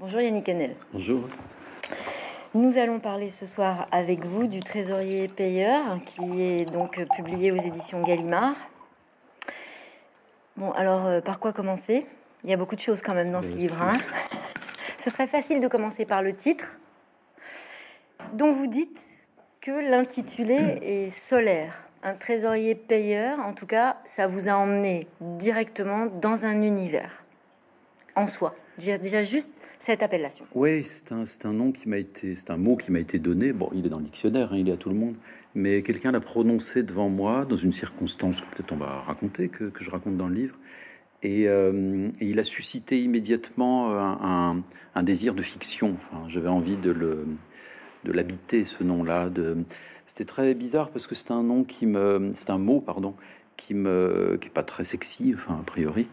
Bonjour Yannick Enel. Bonjour. Nous allons parler ce soir avec vous du Trésorier payeur qui est donc publié aux éditions Gallimard. Bon, alors euh, par quoi commencer? Il y a beaucoup de choses quand même dans ce livre. Hein. ce serait facile de commencer par le titre, dont vous dites que l'intitulé est solaire. Un trésorier payeur, en tout cas, ça vous a emmené directement dans un univers en soi. Déjà juste cette appellation. Oui, c'est un, un, nom qui m'a été, c'est un mot qui m'a été donné. Bon, il est dans le dictionnaire, hein, il est à tout le monde, mais quelqu'un l'a prononcé devant moi dans une circonstance que peut-être on va raconter, que, que, je raconte dans le livre. Et, euh, il a suscité immédiatement un, un, désir de fiction. Enfin, j'avais envie de de l'habiter, ce nom-là. C'était très bizarre parce que c'est un nom qui me, c'est un mot, pardon, qui me, est pas très sexy, enfin a priori,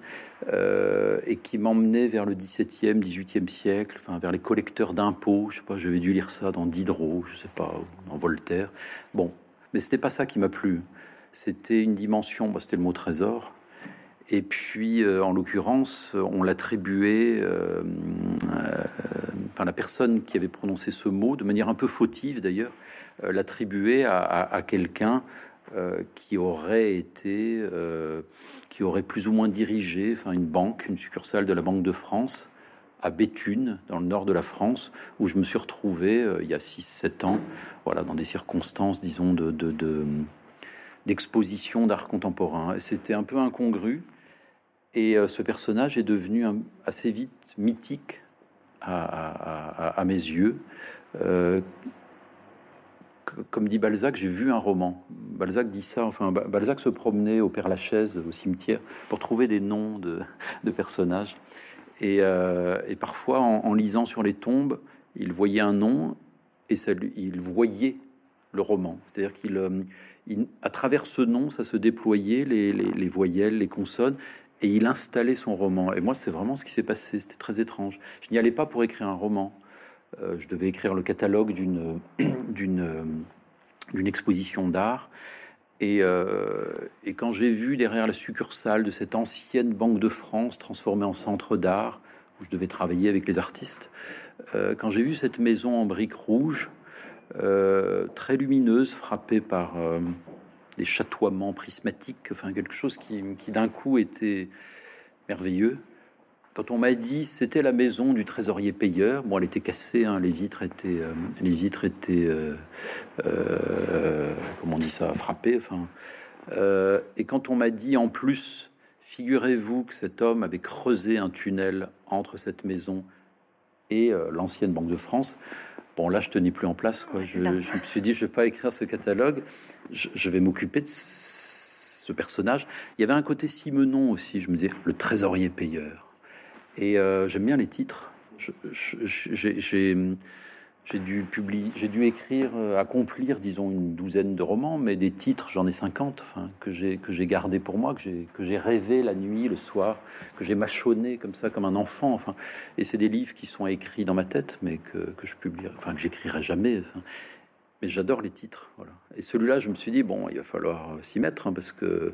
euh, et qui m'emmenait vers le 17e, 18e siècle, enfin vers les collecteurs d'impôts. Je sais pas, j'avais dû lire ça dans Diderot, je sais pas, dans Voltaire. Bon, mais c'était pas ça qui m'a plu. C'était une dimension, bah, c'était le mot trésor. Et puis, euh, en l'occurrence, on l'attribuait, euh, enfin la personne qui avait prononcé ce mot, de manière un peu fautive d'ailleurs, l'attribuait à quelqu'un euh, qui aurait été, euh, qui aurait plus ou moins dirigé, enfin une banque, une succursale de la Banque de France à Béthune, dans le nord de la France, où je me suis retrouvé euh, il y a 6-7 ans, voilà, dans des circonstances, disons, de, d'exposition de, d'art contemporain. C'était un peu incongru, et ce personnage est devenu assez vite mythique à mes yeux. Comme dit Balzac, j'ai vu un roman. Balzac dit ça, enfin, Balzac se promenait au Père Lachaise, au cimetière, pour trouver des noms de, personnages. Et, euh, parfois, en, lisant sur les tombes, il voyait un nom et il voyait le roman. C'est-à-dire qu'il, euh, à travers ce nom, ça se déployait, les, les, voyelles, les consonnes, et il installait son roman. Et moi, c'est vraiment ce qui s'est passé. C'était très étrange. Je n'y allais pas pour écrire un roman. Euh, je devais écrire le catalogue d'une d'une d'une exposition d'art. Et, euh, et, quand j'ai vu derrière la succursale de cette ancienne Banque de France transformée en centre d'art, où je devais travailler avec les artistes, euh, quand j'ai vu cette maison en briques rouges, euh, très lumineuse, frappée par euh, des chatoiements prismatiques, enfin quelque chose qui, qui d'un coup était merveilleux, quand on m'a dit c'était la maison du trésorier payeur, bon, elle était cassée, hein, les vitres étaient, euh, les vitres étaient, euh, euh, comment on dit ça, frappées. Enfin, et quand on m'a dit en plus, figurez-vous que cet homme avait creusé un tunnel entre cette maison et l'ancienne Banque de France. Bon, là, je tenais plus en place. Quoi. Je, je, me suis dit, je vais pas écrire ce catalogue. Je, je vais m'occuper de ce personnage. Il y avait un côté Simenon aussi. Je me disais, le trésorier payeur. Et euh, j'aime bien les titres. J'ai dû dû écrire, euh, accomplir, disons, une douzaine de romans, mais des titres, j'en ai 50, enfin, que j'ai que j'ai gardé pour moi, que j'ai rêvé la nuit, le soir, que j'ai mâchonné comme ça, comme un enfant, enfin. Et c'est des livres qui sont écrits dans ma tête, mais que, je publie, enfin, que j'écrirai jamais. Mais j'adore les titres, voilà. Et celui-là, je me suis dit bon, il va falloir s'y mettre, hein, parce que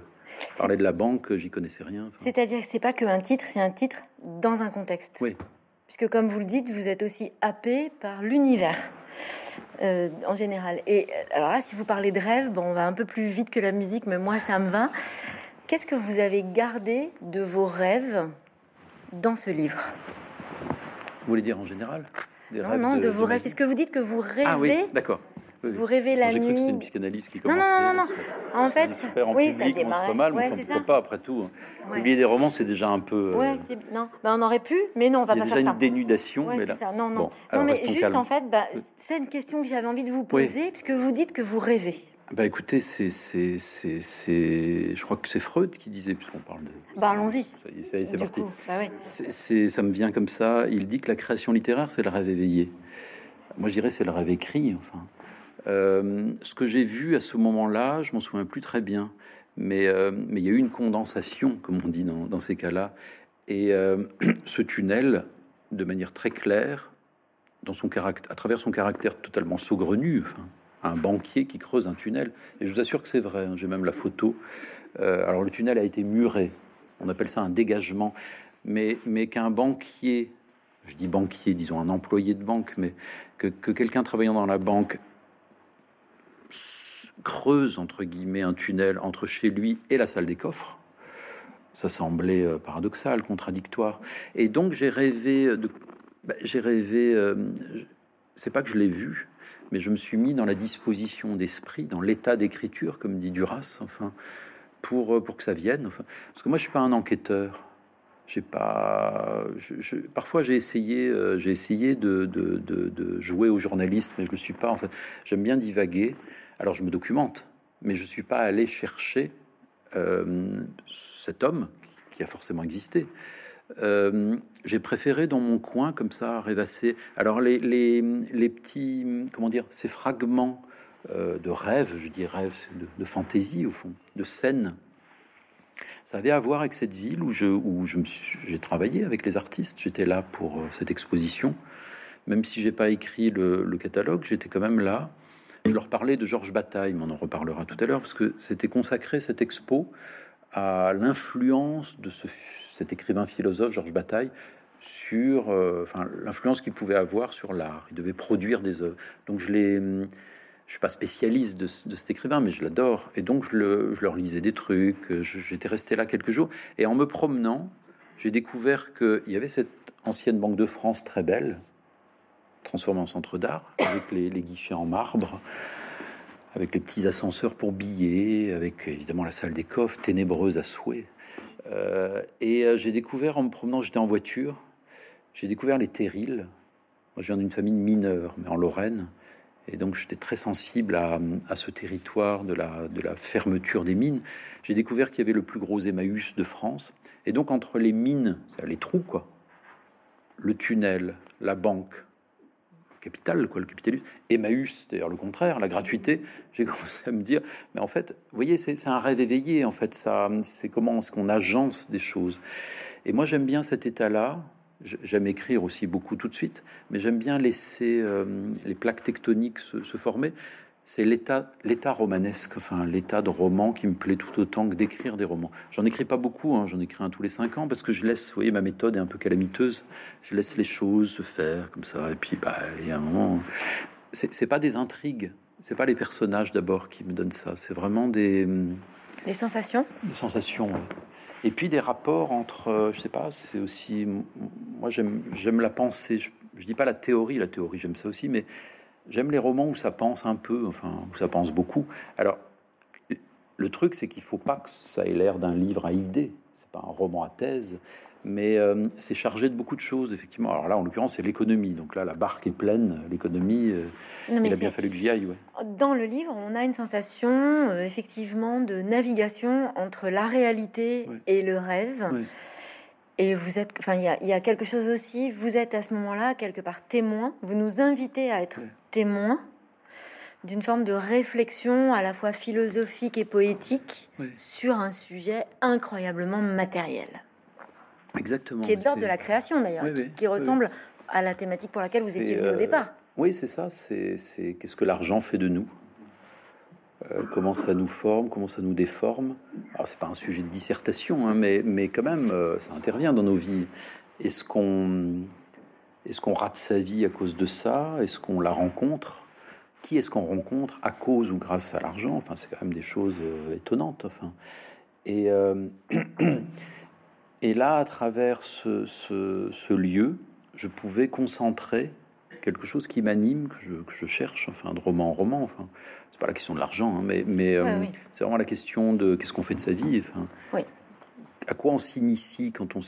Parler de la banque, j'y connaissais rien. Enfin. C'est-à-dire que c'est pas qu'un titre, c'est un titre dans un contexte. Oui. Puisque comme vous le dites, vous êtes aussi happé par l'univers euh, en général. Et euh, alors là, si vous parlez de rêve, bon, on va un peu plus vite que la musique, mais moi, ça me va. Qu'est-ce que vous avez gardé de vos rêves dans ce livre? Vous voulez dire en général? Des Non, non, de, de vos rêves. Puisque vous dites que vous rêvez. Ah oui, d'accord. Oui, vous rêvez la nuit. J'ai cru que c'était une psychanalyse qui commençait. Non, non, non, non. En fait, super en oui, public, ça c'est pas mal, ouais, mais pourquoi pas après tout. Ouais. Publier des romans, c'est déjà un peu. Euh... Ouais, non, bah, on aurait pu, mais non, on va Il y pas a faire déjà ça. une dénudation, ouais, mais là. Ça. Non, non, bon, non, mais juste calme. en fait, bah, c'est une question que j'avais envie de vous poser, puisque vous dites que vous rêvez. Bah écoutez, c'est, c'est, c'est, je crois que c'est Freud qui disait, puisqu'on parle de. Bah allons-y. C'est parti. Coup, bah ouais. c'est, ça me vient comme ça. Il dit que la création littéraire, c'est le rêve éveillé. Moi, je dirais c'est le rêve écrit, enfin. Euh, ce que j'ai vu à ce moment-là, je m'en souviens plus très bien, mais euh, il y a eu une condensation, comme on dit dans, ces cas-là, et euh, ce tunnel, de manière très claire, à travers son caractère totalement saugrenu, un banquier qui creuse un tunnel. Et je vous assure que c'est vrai. Hein, j'ai même la photo. Alors le tunnel a été muré. On appelle ça un dégagement, mais qu'un banquier je dis banquier, disons un employé de banque, mais que quelqu'un travaillant dans la banque creuse entre guillemets un tunnel entre chez lui et la salle des coffres. Ça semblait euh, paradoxal, contradictoire. Et donc j'ai rêvé bah, j'ai rêvé. Euh, c'est pas que je l'ai vu, mais je me suis mis dans la disposition d'esprit, dans l'état d'écriture, comme dit Duras, enfin, pour euh, pour que ça vienne. Enfin, parce que moi je suis pas un enquêteur. J'ai pas. Je, parfois, j'ai essayé, j'ai essayé de, de, de, de, jouer au journaliste, mais je le suis pas. En fait, j'aime bien divaguer. Alors je me documente, mais je ne suis pas allé chercher euh, cet homme qui a forcément existé. Euh, j'ai préféré dans mon coin comme ça rêvasser. Alors les, petits, comment dire, ces fragments euh, de rêve, je dis rêve de, de, fantaisie au fond, de scène. Ça avait à voir avec cette ville où je, j'ai travaillé avec les artistes. J'étais là pour cette exposition, même si j'ai pas écrit le catalogue, j'étais quand même là. Je leur parlais de Georges Bataille, mais on en reparlera tout à l'heure, parce que c'était consacré cette expo à l'influence de ce, cet écrivain philosophe Georges Bataille sur euh, enfin, l'influence qu'il pouvait avoir sur l'art. Il devait produire des œuvres. Donc je l'ai, je suis pas spécialiste de, cet écrivain, mais je l'adore. Et donc je, le, je, leur lisais des trucs. J'étais resté là quelques jours. Et en me promenant, j'ai découvert qu'il y avait cette ancienne Banque de France très belle, transformé en centre d'art, avec les, guichets en marbre, avec les petits ascenseurs pour billets, avec évidemment la salle des coffres, ténébreuse à souhait. Euh, et euh, j'ai découvert en me promenant, j'étais en voiture, j'ai découvert les terrils. Moi, je viens d'une famille mineure, mais en Lorraine. Et donc, j'étais très sensible à, à, ce territoire de la, de la fermeture des mines. J'ai découvert qu'il y avait le plus gros Emmaüs de France. Et donc, entre les mines, les trous, quoi, le tunnel, la banque, capital, quoi, le capitalisme. Emmaüs, d'ailleurs le contraire, la gratuité. J'ai commencé à me dire, mais en fait, vous voyez, c'est un rêve éveillé, en fait, ça, c'est comment est-ce qu'on agence des choses. Et moi, j'aime bien cet état-là. J'aime écrire aussi beaucoup tout de suite, mais j'aime bien laisser euh, les plaques tectoniques se, se former c'est l'état, l'état romanesque, enfin l'état de roman qui me plaît tout autant que d'écrire des romans. J'en écris pas beaucoup, hein, j'en écris un tous les cinq ans parce que je laisse, vous voyez, ma méthode est un peu calamiteuse. Je laisse les choses se faire comme ça, et puis bah il y a un moment, c'est, c'est pas des intrigues, c'est pas les personnages d'abord qui me donnent ça, c'est vraiment des des sensations, des sensations. Et puis des rapports entre, euh, je sais pas, c'est aussi, moi j'aime, j'aime la pensée. Je, je dis pas la théorie, la théorie j'aime ça aussi, mais J'aime les romans où ça pense un peu, enfin, où ça pense beaucoup. Alors, le truc, c'est qu'il faut pas que ça ait l'air d'un livre à idées. C'est pas un roman à thèse, mais euh, c'est chargé de beaucoup de choses, effectivement. Alors là, en l'occurrence, c'est l'économie. Donc là, la barque est pleine, l'économie. Euh, il a bien fallu que j'y aille. Ouais. Dans le livre, on a une sensation, euh, effectivement, de navigation entre la réalité ouais. et le rêve. Ouais. Et vous êtes, enfin, il y, y, a quelque chose aussi. Vous êtes à ce moment-là quelque part témoin. Vous nous invitez à être témoin d'une forme de réflexion à la fois philosophique et poétique oui. sur un sujet incroyablement matériel. Exactement. Qui est de l'ordre de la création d'ailleurs, oui, qui, qui, ressemble à la thématique pour laquelle vous étiez venu euh, au départ. Oui, c'est ça. C'est qu'est-ce que l'argent fait de nous euh, comment ça nous forme, comment ça nous déforme. Alors c'est pas un sujet de dissertation, hein, mais, mais quand même, euh, ça intervient dans nos vies. Est-ce qu'on est-ce rate sa vie à cause de ça? Est-ce qu'on la rencontre? Qui est-ce qu'on rencontre à cause ou grâce à l'argent? Enfin, c'est quand même des choses euh, étonnantes. Enfin, et et là, à travers ce, lieu, je pouvais concentrer quelque chose qui m'anime, que je, que je, cherche, enfin, de roman en roman. Enfin, c'est pas la question de l'argent, hein, mais, mais ouais, euh, oui. c'est vraiment la question de qu'est-ce qu'on fait de sa vie. Enfin, oui. À quoi on s'initie quand on,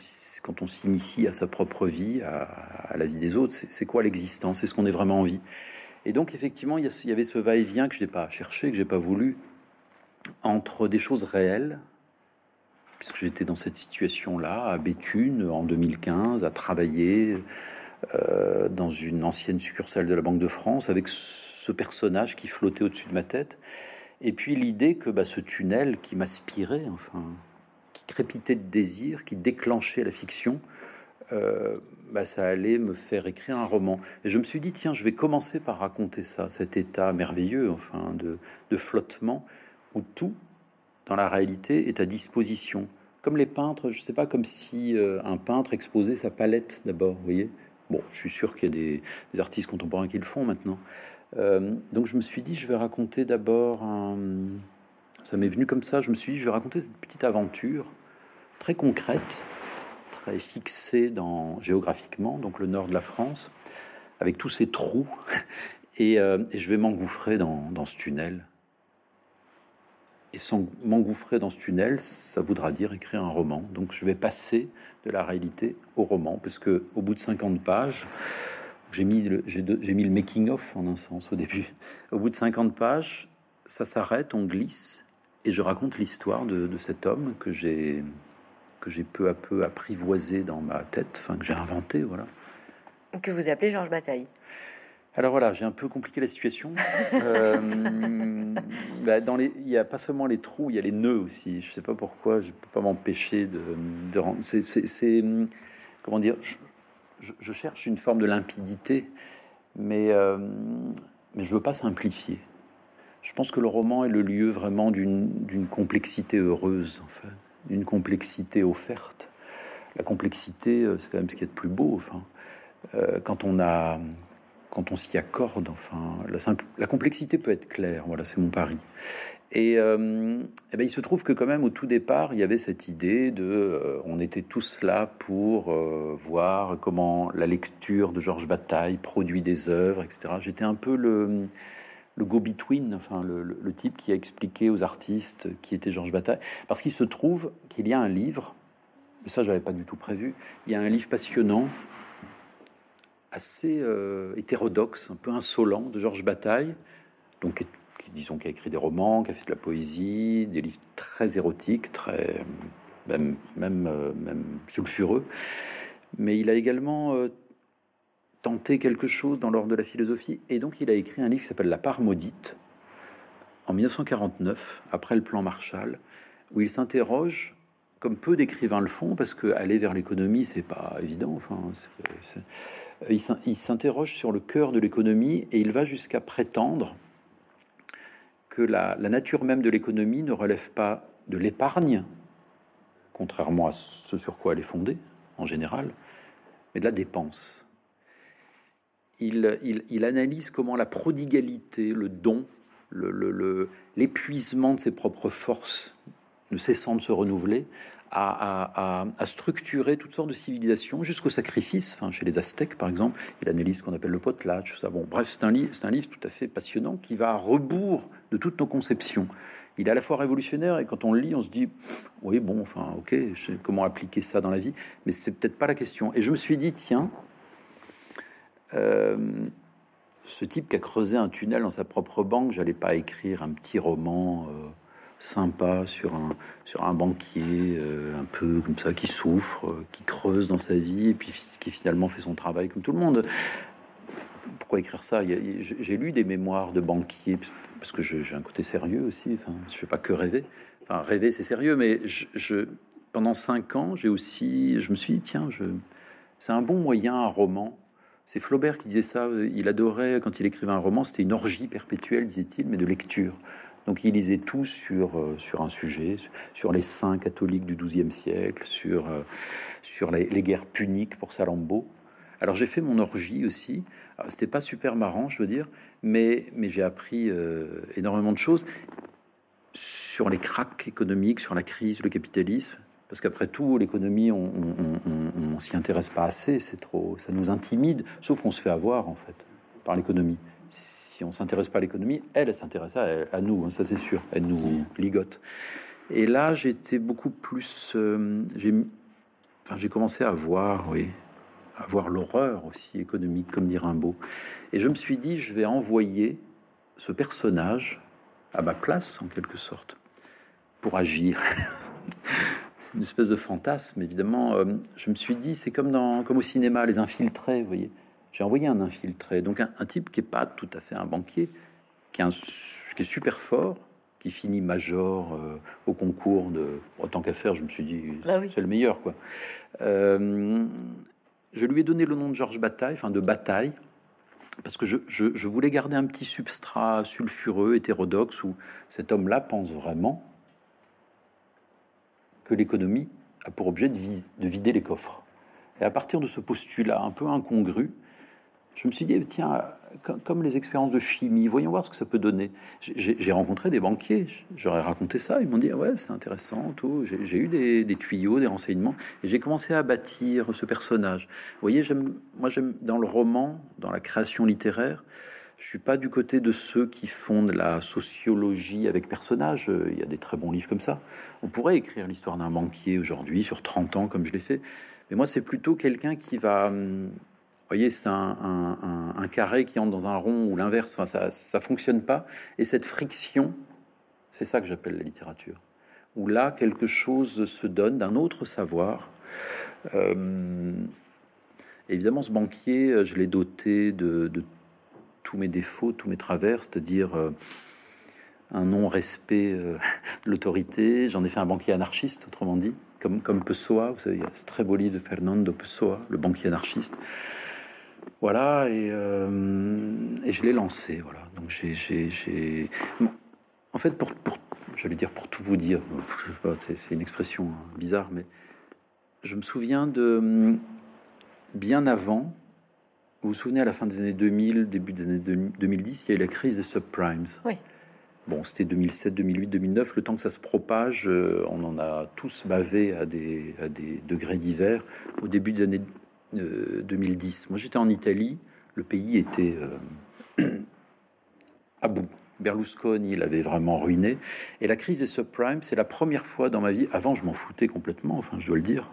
quand on s'initie à sa propre vie, à, à la vie des autres C'est quoi l'existence Est-ce qu'on est vraiment en vie? Et donc, effectivement, il y, y avait ce va-et-vient que je n'ai pas cherché, que j'ai pas voulu, entre des choses réelles, puisque j'étais dans cette situation-là, à Béthune, en 2015, à travailler euh, dans une ancienne succursale de la Banque de France, avec ce personnage qui flottait au-dessus de ma tête. Et puis l'idée que bah, ce tunnel qui m'aspirait, enfin, qui crépitait de désir, qui déclenchait la fiction, euh, bah, ça allait me faire écrire un roman. Et je me suis dit, tiens, je vais commencer par raconter ça, cet état merveilleux, enfin, de, flottement, où tout, dans la réalité, est à disposition. Comme les peintres, je sais pas, comme si euh, un peintre exposait sa palette d'abord, vous voyez Bon, je suis sûr qu'il y a des, artistes contemporains qui le font maintenant. Euh, donc je me suis dit, je vais raconter d'abord un... Ça m'est venu comme ça, je me suis dit, je vais raconter cette petite aventure très concrète, très fixée dans, géographiquement, donc le nord de la France, avec tous ces trous, et, euh, et je vais m'engouffrer dans, dans ce tunnel. Et sans m'engouffrer dans ce tunnel, ça voudra dire écrire un roman. Donc je vais passer de la réalité au roman, parce que au bout de 50 pages, j'ai mis le, j'ai mis le making of en un sens au début. Au bout de 50 pages, ça s'arrête, on glisse, et je raconte l'histoire de, de, cet homme que j'ai que j'ai peu à peu apprivoisé dans ma tête, enfin que j'ai inventé, voilà. Que vous appelez Georges Bataille. Alors voilà, j'ai un peu compliqué la situation. euh, bah dans les, il n'y a pas seulement les trous, il y a les nœuds aussi. Je sais pas pourquoi, je peux pas m'empêcher de, de rendre. C'est, comment dire, je, je, je, cherche une forme de limpidité, mais euh, mais je veux pas simplifier. Je pense que le roman est le lieu vraiment d'une complexité heureuse, en fait, d'une complexité offerte. La complexité, euh, c'est quand même ce qui est de plus beau. Enfin, euh, quand on a quand on s'y accorde. Enfin, la, simple, complexité peut être claire. Voilà, c'est mon pari. Et, euh, et ben, il se trouve que quand même au tout départ, il y avait cette idée de, euh, on était tous là pour euh, voir comment la lecture de Georges Bataille produit des œuvres, etc. J'étais un peu le, go-between, enfin le, le, type qui a expliqué aux artistes qui était Georges Bataille, parce qu'il se trouve qu'il y a un livre, et ça j'avais pas du tout prévu, il y a un livre passionnant assez euh, hétérodoxe, un peu insolent de Georges Bataille, donc qui, disons qui a écrit des romans, qui a fait de la poésie, des livres très érotiques, très même même, euh, même sulfureux, mais il a également euh, tenté quelque chose dans l'ordre de la philosophie, et donc il a écrit un livre qui s'appelle La part maudite en 1949, après le plan Marshall, où il s'interroge comme peu d'écrivains le font, parce que aller vers l'économie, c'est pas évident. Il s'interroge sur le cœur de l'économie et il va jusqu'à prétendre que la, nature même de l'économie ne relève pas de l'épargne, contrairement à ce sur quoi elle est fondée en général, mais de la dépense. Il, analyse comment la prodigalité, le don, l'épuisement de ses propres forces ne cessant de se renouveler, à, structurer toutes sortes de civilisations jusqu'au sacrifice. Chez les Aztèques, par exemple, il analyse ce qu'on appelle le potlatch. Ça, bon, bref, c'est un livre, un livre tout à fait passionnant qui va à rebours de toutes nos conceptions. Il est à la fois révolutionnaire et quand on le lit, on se dit oui, bon, enfin, ok, comment appliquer ça dans la vie, mais c'est peut-être pas la question. Et je me suis dit tiens. Euh, ce type qui a creusé un tunnel dans sa propre banque, j'allais pas écrire un petit roman euh, sympa sur un, sur un banquier euh, un peu comme ça, qui souffre, euh, qui creuse dans sa vie, et puis qui finalement fait son travail comme tout le monde. Pourquoi écrire ça? J'ai lu des mémoires de banquiers, parce que j'ai un côté sérieux aussi, enfin, je fais pas que rêver. Enfin, rêver, c'est sérieux, mais je, pendant cinq ans, j'ai aussi, je me suis dit, tiens, c'est un bon moyen, un roman. C'est Flaubert qui disait ça. Il adorait, quand il écrivait un roman, c'était une orgie perpétuelle, disait-il, mais de lecture. Donc il lisait tout sur, euh, sur un sujet, sur les saints catholiques du XIIe siècle, sur, euh, sur les, guerres puniques pour Salammbô. Alors j'ai fait mon orgie aussi. C'était pas super marrant, je veux dire, mais, mais j'ai appris euh, énormément de choses sur les cracks économiques, sur la crise, le capitalisme. Parce qu'après tout, l'économie, on, on, on, on s'y intéresse pas assez, c'est trop, ça nous intimide, sauf qu'on se fait avoir en fait par l'économie si on s'intéresse pas à l'économie, elle, elle s'intéresse à, à, nous, hein, ça c'est sûr, elle nous ligote. Et là, j'étais beaucoup plus, euh, j'ai, enfin, commencé à voir, oui, à voir l'horreur aussi économique, comme dit Rimbaud. Et je me suis dit, je vais envoyer ce personnage à ma place, en quelque sorte, pour agir. c'est une espèce de fantasme, évidemment. Euh, je me suis dit, c'est comme dans, comme au cinéma, les infiltrés, vous voyez j'ai envoyé un infiltré, donc un, un, type qui est pas tout à fait un banquier, qui est, un, qui est super fort, qui finit major euh, au concours de. Autant qu'à faire, je me suis dit, bah oui. c'est le meilleur, quoi. Euh, je lui ai donné le nom de Georges Bataille, enfin de Bataille, parce que je, je, je, voulais garder un petit substrat sulfureux, hétérodoxe, où cet homme-là pense vraiment que l'économie a pour objet de, de vider les coffres Et à partir de ce postulat un peu incongru, je me suis dit, tiens, comme les expériences de chimie, voyons voir ce que ça peut donner. J'ai rencontré des banquiers, j'aurais raconté ça, ils m'ont dit, ouais, c'est intéressant. J'ai eu des, tuyaux, des renseignements, et j'ai commencé à bâtir ce personnage. Vous voyez, moi, j'aime dans le roman, dans la création littéraire, je suis pas du côté de ceux qui font de la sociologie avec personnages. Il y a des très bons livres comme ça. On pourrait écrire l'histoire d'un banquier aujourd'hui sur 30 ans, comme je l'ai fait. Mais moi, c'est plutôt quelqu'un qui va voyez, c'est un, carré qui entre dans un rond ou l'inverse. Enfin, ça, ça fonctionne pas. Et cette friction, c'est ça que j'appelle la littérature. Où là, quelque chose se donne d'un autre savoir. Euh, évidemment, ce banquier, je l'ai doté de, tous mes défauts, tous mes travers, c'est-à-dire euh, un non-respect euh, de l'autorité. J'en ai fait un banquier anarchiste, autrement dit, comme, comme Pessoa. Vous savez, il y a ce très beau livre de Fernando Pessoa, le banquier anarchiste. Voilà, et, euh, et je l'ai lancé. Voilà. Donc j'ai. En fait, pour, pour j'allais dire pour tout vous dire, c'est une expression hein, bizarre, mais je me souviens de bien avant. Vous vous souvenez, à la fin des années 2000, début des années 2010, il y a eu la crise des subprimes. Oui. Bon, c'était 2007, 2008, 2009. Le temps que ça se propage, euh, on en a tous bavé à des, à des degrés divers. Au début des années 2010. Moi, j'étais en Italie. Le pays était euh, à bout. Berlusconi l'avait vraiment ruiné. Et la crise des subprimes, c'est la première fois dans ma vie. Avant, je m'en foutais complètement. Enfin, je dois le dire.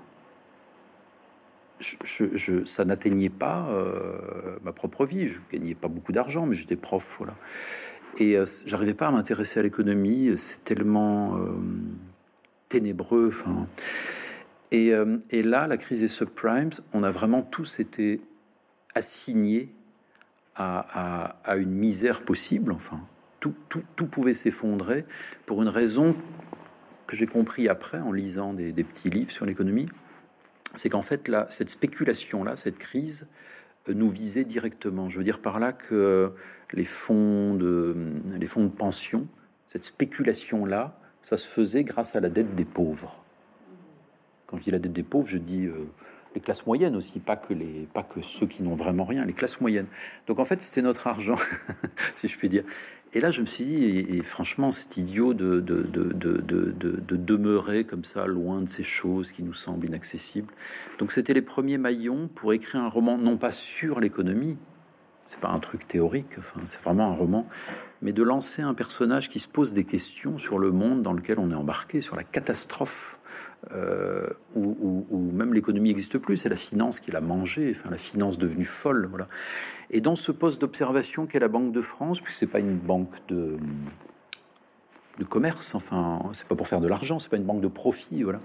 Je, ça n'atteignait pas euh, ma propre vie. Je gagnais pas beaucoup d'argent, mais j'étais prof, voilà. Et euh, j'arrivais pas à m'intéresser à l'économie. C'est tellement ténébreux. Euh, et, là, la crise des subprimes, on a vraiment tous été assignés à, une misère possible. Enfin, tout, pouvait s'effondrer pour une raison que j'ai compris après en lisant des, petits livres sur l'économie. C'est qu'en fait, là, cette spéculation-là, cette crise, euh, nous visait directement. Je veux dire par là que les fonds de, les fonds de pension, cette spéculation-là, ça se faisait grâce à la dette des pauvres. Quand je dis la dette des pauvres, je dis euh, les classes moyennes aussi, pas que, les, pas que ceux qui n'ont vraiment rien, les classes moyennes. Donc en fait, c'était notre argent, si je puis dire. Et là, je me suis dit, et, franchement, c'est idiot de de, de, de, de, demeurer comme ça, loin de ces choses qui nous semblent inaccessibles. Donc c'était les premiers maillons pour écrire un roman, non pas sur l'économie, c'est pas un truc théorique, enfin, c'est vraiment un roman, mais de lancer un personnage qui se pose des questions sur le monde dans lequel on est embarqué, sur la catastrophe euh, où, même l'économie n'existe plus, c'est la finance qui l'a mangé, enfin la finance devenue folle, voilà. Et dans ce poste d'observation qu'est la Banque de France, puisque c'est pas une banque de commerce, enfin c'est pas pour faire de l'argent, c'est pas une banque de profit, voilà.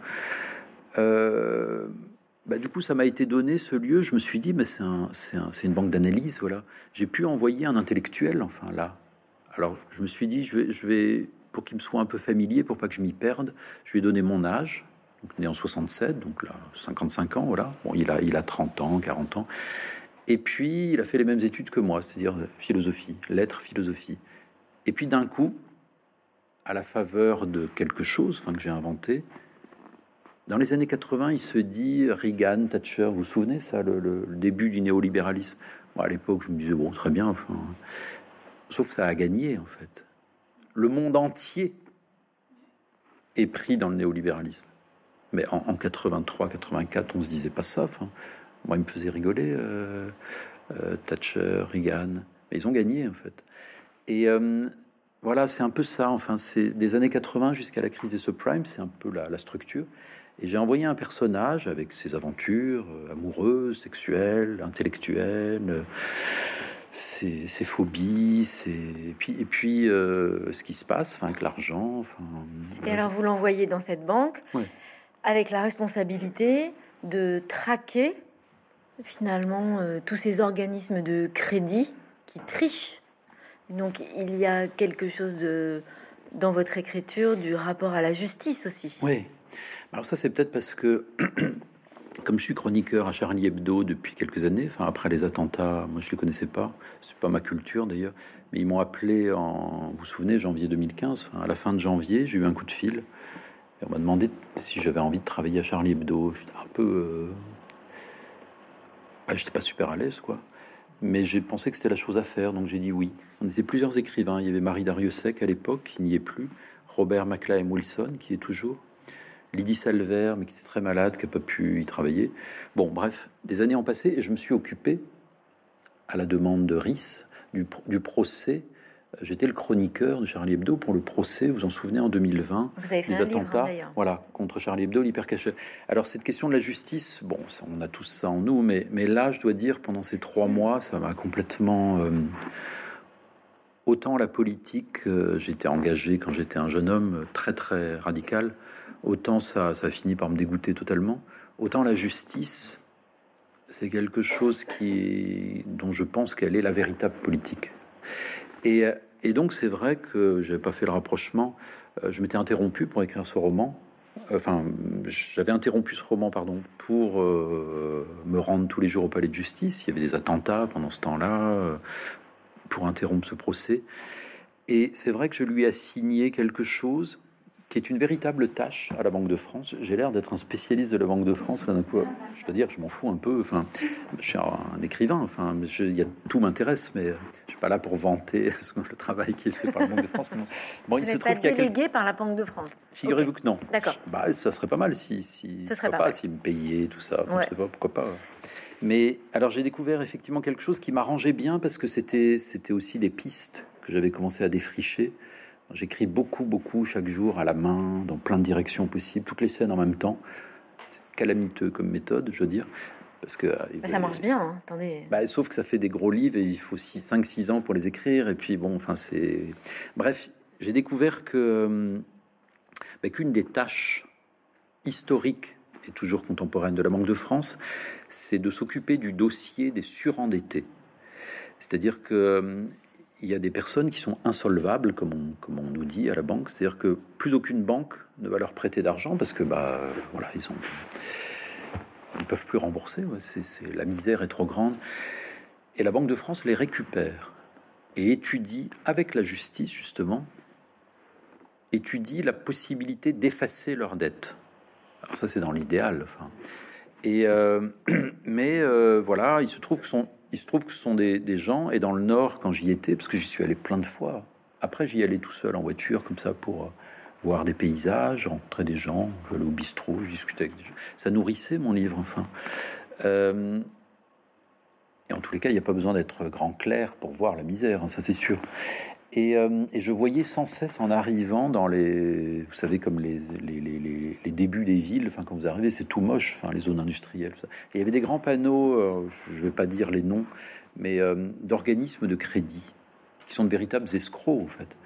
Euh, bah, du coup, ça m'a été donné ce lieu. Je me suis dit, mais c'est un, un, une banque d'analyse, voilà. J'ai pu envoyer un intellectuel, enfin là. Alors, je me suis dit, je vais, pour qu'il me soit un peu familier, pour pas que je m'y perde, je lui ai donné mon âge, né en 67, donc là, 55 ans, voilà. Bon, il a, il a 30 ans, 40 ans. Et puis, il a fait les mêmes études que moi, c'est-à-dire philosophie, lettres, philosophie. Et puis, d'un coup, à la faveur de quelque chose enfin, que j'ai inventé, dans les années 80, il se dit Reagan, Thatcher, vous vous souvenez ça, le, début du néolibéralisme? À l'époque, je me disais, bon, très bien, enfin, sauf que ça a gagné, en fait. Le monde entier est pris dans le néolibéralisme. Mais en, 83, 84, on se disait pas ça. moi, il me faisait rigoler, euh, euh, Thatcher, Reagan. Mais ils ont gagné, en fait. Et euh, voilà, c'est un peu ça. Enfin, c'est des années 80 jusqu'à la crise des subprimes, c'est un peu la, structure. Et j'ai envoyé un personnage avec ses aventures amoureuses, sexuelles, intellectuelles, ses, phobies, ses... et puis, et puis ce qui se passe enfin, avec l'argent. Enfin, et alors, vous l'envoyez dans cette banque avec la responsabilité de traquer finalement euh, tous ces organismes de crédit qui trichent. Donc il y a quelque chose de dans votre écriture du rapport à la justice aussi. Oui. Alors ça c'est peut-être parce que comme je suis chroniqueur à Charlie Hebdo depuis quelques années, enfin après les attentats, moi je les connaissais pas, c'est pas ma culture d'ailleurs, mais ils m'ont appelé en, vous vous souvenez, janvier 2015, à la fin de janvier, j'ai eu un coup de fil on m'a demandé si j'avais envie de travailler à Charlie Hebdo. J'étais un peu. Euh, bah, pas super à l'aise, quoi. Mais j'ai pensé que c'était la chose à faire, donc j'ai dit oui. On était plusieurs écrivains. Il y avait Marie Dariussec à l'époque, qui n'y est plus, Robert McLean Wilson, qui est toujours, Lydie Salver, mais qui était très malade, qui n'a pas pu y travailler. Bon, bref, des années ont passé et je me suis occupé, à la demande de du, du procès J'étais le chroniqueur de Charlie Hebdo pour le procès, vous vous en souvenez, en 2020, vous avez fait les attentats, voilà, contre Charlie Hebdo, l'hypercaché. Alors cette question de la justice, bon, on a tous ça en nous, mais, mais là, je dois dire, pendant ces trois mois, ça m'a complètement euh, autant la politique, euh, j'étais engagé quand j'étais un jeune homme très très radical, autant ça, ça a fini par me dégoûter totalement, autant la justice, c'est quelque chose qui, dont je pense qu'elle est la véritable politique. Et, donc, c'est vrai que j'avais pas fait le rapprochement. Euh, je m'étais interrompu pour écrire ce roman. Enfin, j'avais interrompu ce roman, pardon, pour euh, me rendre tous les jours au palais de justice. Il y avait des attentats pendant ce temps-là, euh, pour interrompre ce procès. Et c'est vrai que je lui ai assigné quelque chose qui est une véritable tâche à la Banque de France. J'ai l'air d'être un spécialiste de la Banque de France. je dois dire, je m'en fous un peu. Enfin, je suis un écrivain. Enfin, il y a, tout m'intéresse, mais je suis pas là pour vanter le travail qui est fait par la Banque de France. Bon, il se trouve qu'il y a délégué par la Banque de France. Figurez-vous que non. D'accord. Bah, ça serait pas mal si, si Ce serait pas, si me payait tout ça. Enfin, sais pas pourquoi pas. Mais alors j'ai découvert effectivement quelque chose qui m'arrangeait bien parce que c'était c'était aussi des pistes que j'avais commencé à défricher J'écris beaucoup, beaucoup chaque jour à la main, dans plein de directions possibles, toutes les scènes en même temps. C'est calamiteux comme méthode, je veux dire. Parce que, euh, bah, ça marche bien, hein, attendez. Bah, sauf que ça fait des gros livres et il faut 5-6 ans pour les écrire. Et puis, bon, enfin, c'est. Bref, j'ai découvert que euh, bah, qu'une des tâches historiques et toujours contemporaines de la Banque de France, c'est de s'occuper du dossier des surendettés. C'est-à-dire que euh, il y a des personnes qui sont insolvables, comme on, nous dit à la banque. C'est-à-dire que plus aucune banque ne va leur prêter d'argent parce que bah voilà ils ont ils peuvent plus rembourser. c'est, la misère est trop grande. Et la Banque de France les récupère et étudie avec la justice justement étudie la possibilité d'effacer leurs dettes. Alors ça c'est dans l'idéal. Enfin. Et euh, mais euh, voilà, il se trouve que son il se trouve que ce sont des, gens, et dans le Nord, quand j'y étais, parce que j'y suis allé plein de fois, après j'y allais tout seul en voiture, comme ça, pour euh, voir des paysages, rencontrer des gens, j'allais au bistrot, je discutais avec des gens. Ça nourrissait mon livre, enfin. Euh, et en tous les cas, il n'y a pas besoin d'être grand clair pour voir la misère, hein, ça c'est sûr. Euh, et, je voyais sans cesse en arrivant dans les, vous savez, comme les, les, débuts des villes, enfin, quand vous arrivez, c'est tout moche, enfin, les zones industrielles. Il y avait des grands panneaux, euh, je ne vais pas dire les noms, mais euh, d'organismes de crédit, qui sont de véritables escrocs, en fait,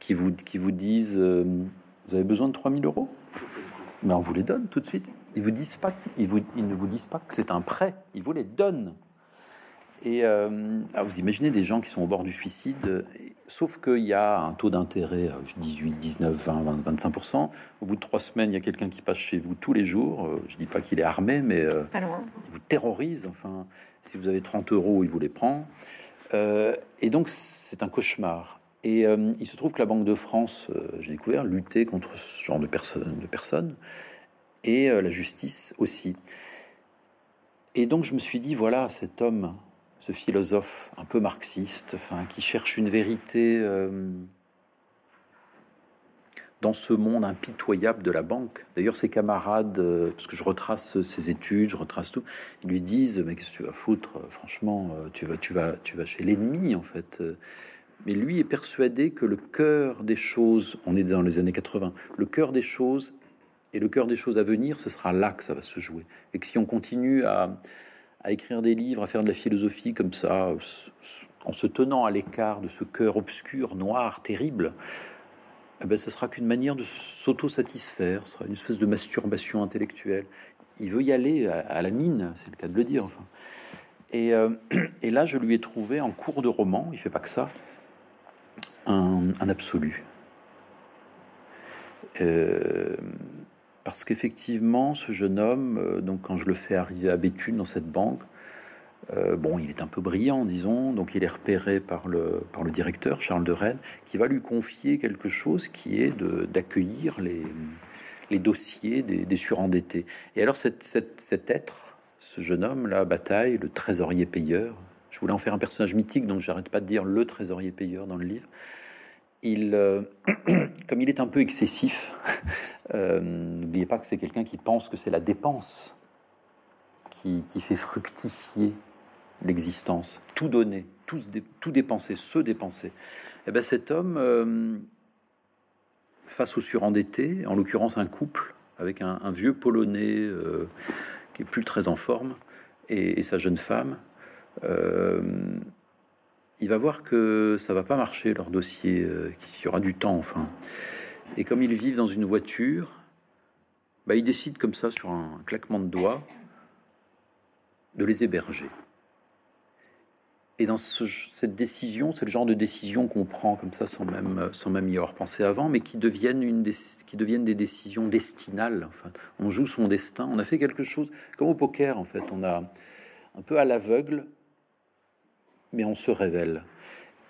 qui vous, qui vous disent Vous avez besoin de 3000 euros? Mais on vous les donne tout de suite. Ils, vous disent pas, ils, vous, ils ne vous disent pas que c'est un prêt, ils vous les donnent. Et ah, vous imaginez des gens qui sont au bord du suicide Sauf qu'il y a un taux d'intérêt 18, 19, 20, 20 25%. Au bout de trois semaines, il y a quelqu'un qui passe chez vous tous les jours. Euh, je dis pas qu'il est armé, mais euh, il vous terrorise. Enfin, si vous avez 30 euros, il vous les prend. Euh, et donc, c'est un cauchemar. Et il se trouve que la Banque de France, j'ai découvert, luttait contre ce genre de personnes et la justice aussi. Et donc, je me suis dit, voilà, cet homme ce philosophe un peu marxiste, enfin, qui cherche une vérité euh, dans ce monde impitoyable de la banque. D'ailleurs, ses camarades, euh, parce que je retrace ses études, je retrace tout, ils lui disent Mais qu'est-ce que tu vas foutre Franchement, euh, tu vas, tu vas, tu vas chez l'ennemi, en fait. Mais lui est persuadé que le cœur des choses, on est dans les années 80, le cœur des choses et le cœur des choses à venir, ce sera là que ça va se jouer. Et que si on continue à, à écrire des livres, à faire de la philosophie comme ça, en se tenant à l'écart de ce cœur obscur, noir, terrible, eh ben, ce sera qu'une manière de s'auto-satisfaire, ce sera une espèce de masturbation intellectuelle. Il veut y aller à, la mine, c'est le cas de le dire. Enfin. Et, euh, et, là, je lui ai trouvé en cours de roman, il fait pas que ça, un, un absolu. Euh, parce qu'effectivement, ce jeune homme, euh, donc quand je le fais arriver à Béthune dans cette banque, euh, bon, il est un peu brillant, disons, donc il est repéré par le, par le directeur, Charles de Rennes, qui va lui confier quelque chose qui est d'accueillir les, les dossiers des, des, surendettés. Et alors cet, cet, être, ce jeune homme, là, bataille, le trésorier payeur. Je voulais en faire un personnage mythique, donc j'arrête pas de dire le trésorier payeur dans le livre. Il, euh, comme il est un peu excessif, euh, n'oubliez pas que c'est quelqu'un qui pense que c'est la dépense qui, fait fructifier l'existence, tout donner, tout, dépenser, se dépenser. Et eh ben cet homme, euh, face au surendetté, en l'occurrence un couple avec un, vieux polonais qui est plus très en forme, et, sa jeune femme, euh, il va voir que ça va pas marcher leur dossier, euh, qu'il y aura du temps enfin. Et comme ils vivent dans une voiture, bah, il décide comme ça sur un claquement de doigts de les héberger. Et dans cette décision, c'est le genre de décision qu'on prend comme ça sans même, sans même y avoir pensé avant, mais qui deviennent, une des, qui deviennent des décisions destinales. Enfin, on joue son destin. On a fait quelque chose comme au poker, en fait. On a un peu à l'aveugle, mais on se révèle.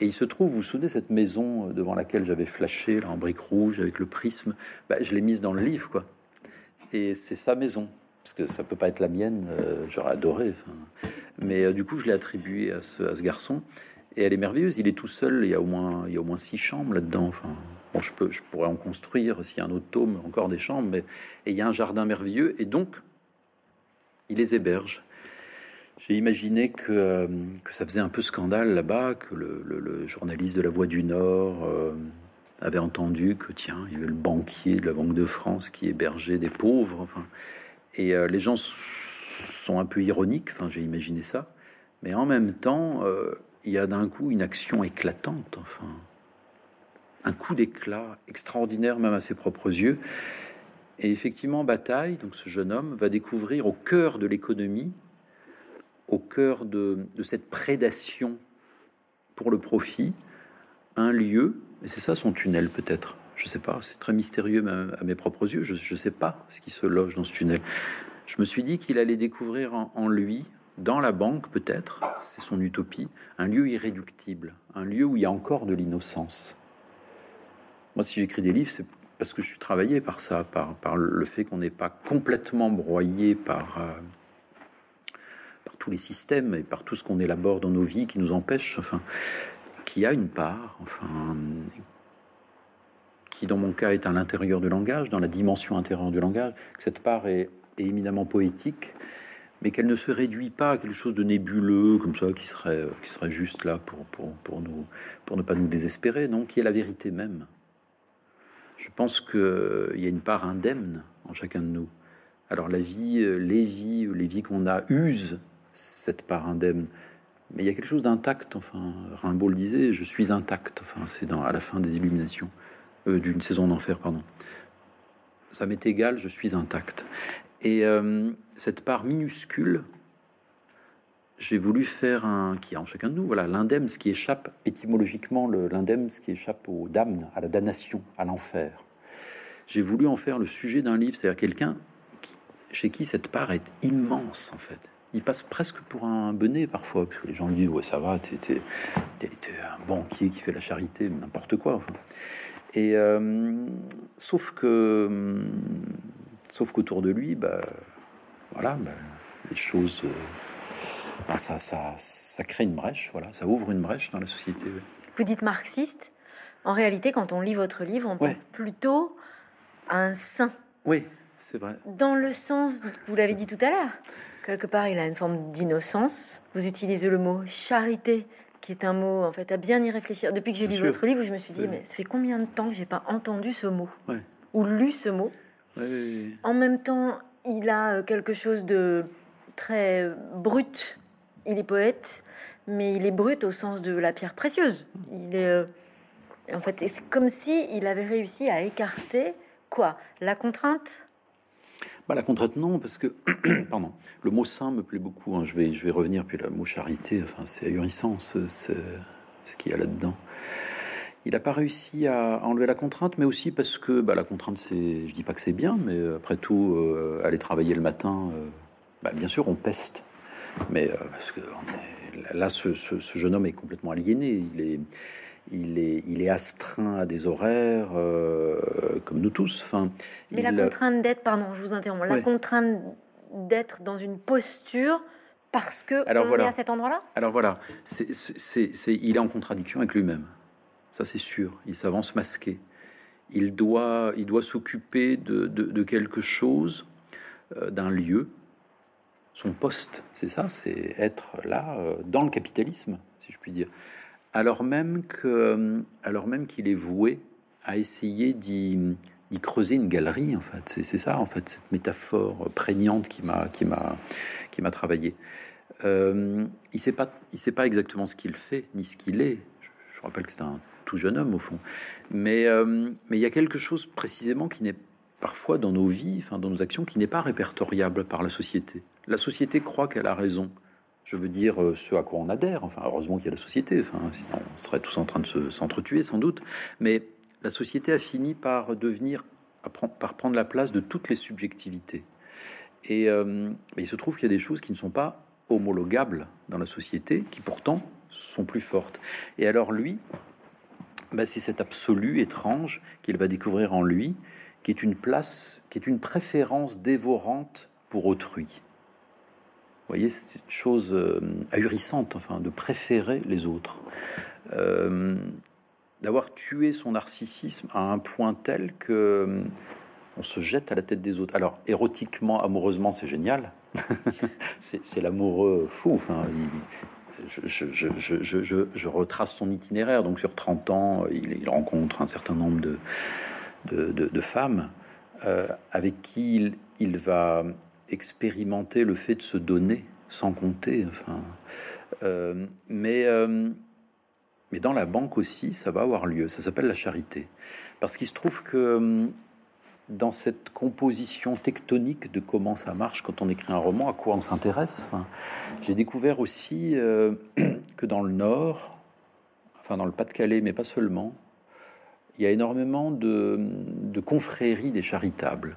Et il se trouve, vous vous souvenez, cette maison devant laquelle j'avais flashé en brique rouge avec le prisme, bah, je l'ai mise dans le livre, quoi. Et c'est sa maison parce que ça peut pas être la mienne, euh, j'aurais adoré. Mais euh, du coup, je l'ai attribué à ce, à ce, garçon, et elle est merveilleuse. Il est tout seul, il y a au moins, il y a au moins six chambres là-dedans. Enfin, bon, je, peux, je pourrais en construire s'il y a un autre tome, encore des chambres, mais et il y a un jardin merveilleux, et donc, il les héberge. J'ai imaginé que, euh, que, ça faisait un peu scandale là-bas, que le, journaliste de La Voix du Nord avait entendu que, tiens, il y avait le banquier de la Banque de France qui hébergeait des pauvres. Enfin, et euh, les gens sont un peu ironiques, enfin j'ai imaginé ça, mais en même temps, euh, il y a d'un coup une action éclatante, enfin un coup d'éclat extraordinaire même à ses propres yeux. Et effectivement, Bataille, donc ce jeune homme, va découvrir au cœur de l'économie, au cœur de, cette prédation pour le profit, un lieu, et c'est ça son tunnel peut-être, je sais pas, c'est très mystérieux à mes propres yeux. Je ne sais pas ce qui se loge dans ce tunnel. Je me suis dit qu'il allait découvrir en, lui, dans la banque peut-être, c'est son utopie, un lieu irréductible, un lieu où il y a encore de l'innocence. Moi, si j'écris des livres, c'est parce que je suis travaillé par ça, par, par le fait qu'on n'est pas complètement broyé par, euh, par tous les systèmes et par tout ce qu'on élabore dans nos vies qui nous empêche, enfin, qui a une part, enfin, qui dans mon cas est à l'intérieur du langage, dans la dimension intérieure du langage, que cette part est, éminemment poétique, mais qu'elle ne se réduit pas à quelque chose de nébuleux comme ça, qui serait, qui serait juste là pour, pour, nous, pour ne pas nous désespérer, non, qui est la vérité même. Je pense qu'il y a une part indemne en chacun de nous. Alors la vie, les vies, les vies qu'on a usent cette part indemne. Mais il y a quelque chose d'intact. Enfin, Rimbaud le disait, je suis intact. Enfin, c'est à la fin des Illuminations. Euh, d'une saison d'enfer, pardon. Ça m'est égal, je suis intact. Et euh, cette part minuscule, j'ai voulu faire un qui est en chacun de nous, voilà, l'indemne, ce qui échappe étymologiquement, l'indemne, ce qui échappe aux dames, à la damnation, à l'enfer. J'ai voulu en faire le sujet d'un livre, c'est-à-dire quelqu'un chez qui cette part est immense en fait. Il passe presque pour un bonnet parfois, parce que les gens lui disent ouais ça va, t'es un banquier qui fait la charité, n'importe quoi. Enfin. Et euh, sauf que, sauf qu'autour de lui, bah, voilà, bah, les choses, euh, bah, ça, ça, ça, crée une brèche, voilà, ça ouvre une brèche dans la société. Vous dites marxiste. En réalité, quand on lit votre livre, on pense plutôt à un saint. Oui, c'est vrai. Dans le sens, vous l'avez dit tout à l'heure, quelque part, il a une forme d'innocence. Vous utilisez le mot charité qui est un mot, en fait, à bien y réfléchir. Depuis que j'ai lu votre livre, je me suis dit, mais ça fait combien de temps que j'ai pas entendu ce mot ou lu ce mot En même temps, il a euh, quelque chose de très brut. Il est poète, mais il est brut au sens de la pierre précieuse. Il est, euh, en fait, c'est comme si il avait réussi à écarter quoi La contrainte bah, la contrainte, non, parce que pardon, le mot saint me plaît beaucoup. Hein. Je, vais, je vais revenir, puis le mot charité, enfin, c'est ahurissant ce, ce qu'il y a là-dedans. Il n'a pas réussi à enlever la contrainte, mais aussi parce que bah, la contrainte, c'est, je dis pas que c'est bien, mais après tout, euh, aller travailler le matin, euh, bah, bien sûr, on peste. Mais euh, parce que là, ce, ce, jeune homme est complètement aliéné. Il est, il est, il est astreint à des horaires euh, comme nous tous. Enfin, mais la contrainte d'être, pardon, je vous interromps, la contrainte d'être dans une posture parce que Alors on voilà. est à cet endroit-là? Alors voilà, c'est, c'est, c'est- il est en contradiction avec lui-même. Ça, c'est sûr. Il s'avance masqué. Il doit, il doit s'occuper de, de- de quelque chose, euh, d'un lieu. Son poste, c'est ça, c'est être là, euh, dans le capitalisme, si je puis dire. Alors même, que, euh, alors même qu'il est voué à essayer d'y, creuser une galerie, en fait. C'est, ça, en fait, cette métaphore prégnante qui m'a, qui m'a, qui m'a travaillé. Euh, il sait pas, il sait pas exactement ce qu'il fait ni ce qu'il est. Je, je rappelle que c'est un tout jeune homme au fond, mais euh, mais il y a quelque chose précisément qui n'est parfois dans nos vies, enfin dans nos actions, qui n'est pas répertoriable par la société. La société croit qu'elle a raison. Je veux dire euh, ce à quoi on adhère. Enfin, heureusement qu'il y a la société. Enfin, sinon on serait tous en train de se- s'entretuer sans doute. Mais la société a fini par devenir, par prendre la place de toutes les subjectivités. Et euh, mais il se trouve qu'il y a des choses qui ne sont pas homologables dans la société, qui pourtant sont plus fortes. Et alors lui, bah, c'est cet absolu étrange qu'il va découvrir en lui, qui est une place, qui est une préférence dévorante pour autrui. Vous voyez, c'est une chose euh, ahurissante, enfin, de préférer les autres. Euh, D'avoir tué son narcissisme à un point tel que euh, on se jette à la tête des autres. Alors, érotiquement, amoureusement, c'est génial. c'est l'amoureux fou. Enfin, je, je- je- je- retrace son itinéraire. Donc, sur 30 ans, il, rencontre un certain nombre de, de, femmes avec qui il, il va expérimenter le fait de se donner sans compter. Enfin, euh, mais, euh, mais dans la banque aussi, ça va avoir lieu. Ça s'appelle la charité. Parce qu'il se trouve que hum, dans cette composition tectonique de comment ça marche quand on écrit un roman, à quoi on s'intéresse, j'ai découvert aussi euh, que dans le Nord, enfin dans le Pas-de-Calais, mais pas seulement, il y a énormément de, de confréries des charitables.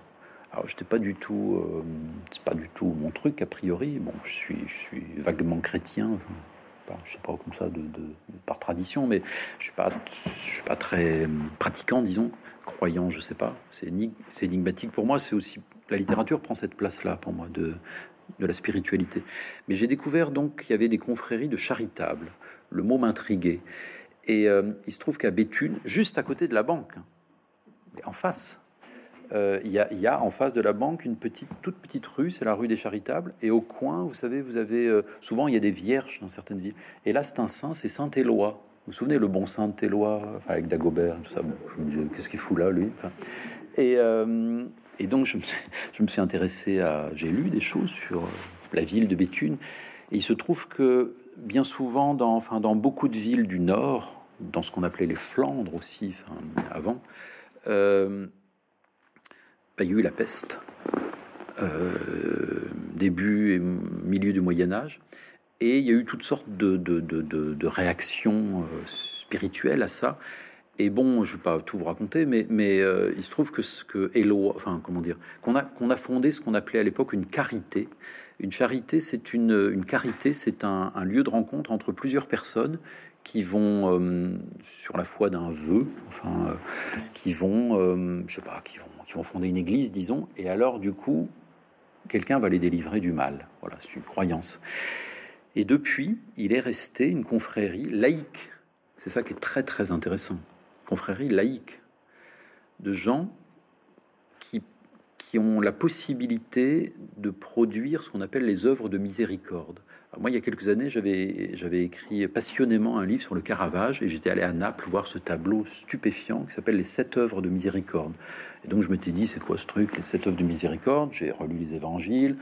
Alors, j'étais pas du tout, euh, c'est pas du tout mon truc a priori. Bon, je suis, je suis vaguement chrétien, enfin, je sais pas comme ça de, par tradition, mais je suis pas, je suis pas très pratiquant, disons, croyant, je sais pas. C'est énig- énigmatique pour moi. C'est aussi la littérature prend cette place-là pour moi de de la spiritualité. Mais j'ai découvert donc qu'il y avait des confréries de charitables. Le mot m'intriguait. Et euh, il se trouve qu'à Béthune, juste à côté de la banque, hein, en face, euh, il y, a, en face de la banque une petite, toute petite rue, c'est la rue des Charitables. Et au coin, vous savez, vous avez euh, souvent il y a des vierges dans certaines villes. Et là, c'est un saint, c'est Saint Éloi. Vous vous souvenez le bon Saint Éloi, enfin, avec Dagobert, tout ça. Qu'est-ce qu'il fout là, lui euh, et donc, je me, suis, intéressé à. J'ai lu des choses sur la ville de Béthune. Et il se trouve que bien souvent, dans, enfin, dans beaucoup de villes du Nord, dans ce qu'on appelait les Flandres aussi, avant, il y a eu la peste, euh, début et milieu du Moyen Âge, et il y a eu toutes sortes de, réactions euh, spirituelles à ça. Et bon, je vais pas tout vous raconter, mais, mais euh, il se trouve que ce que Elo, enfin comment dire, qu'on a qu'on a fondé ce qu'on appelait à l'époque une carité. Une charité, c'est une, une carité, c'est un, lieu de rencontre entre plusieurs personnes qui vont sur la foi d'un vœu, enfin, qui vont, je sais pas, qui vont, qui vont fonder une église, disons, et alors du coup, quelqu'un va les délivrer du mal. Voilà, c'est une croyance. Et depuis, il est resté une confrérie laïque. C'est ça qui est très très intéressant. Confrérie laïque de gens qui, qui ont la possibilité de produire ce qu'on appelle les œuvres de miséricorde. Moi, il y a quelques années, j'avais écrit passionnément un livre sur le Caravage et j'étais allé à Naples voir ce tableau stupéfiant qui s'appelle les sept œuvres de miséricorde. Et donc je m'étais dit, c'est quoi ce truc, les sept œuvres de miséricorde? J'ai relu les évangiles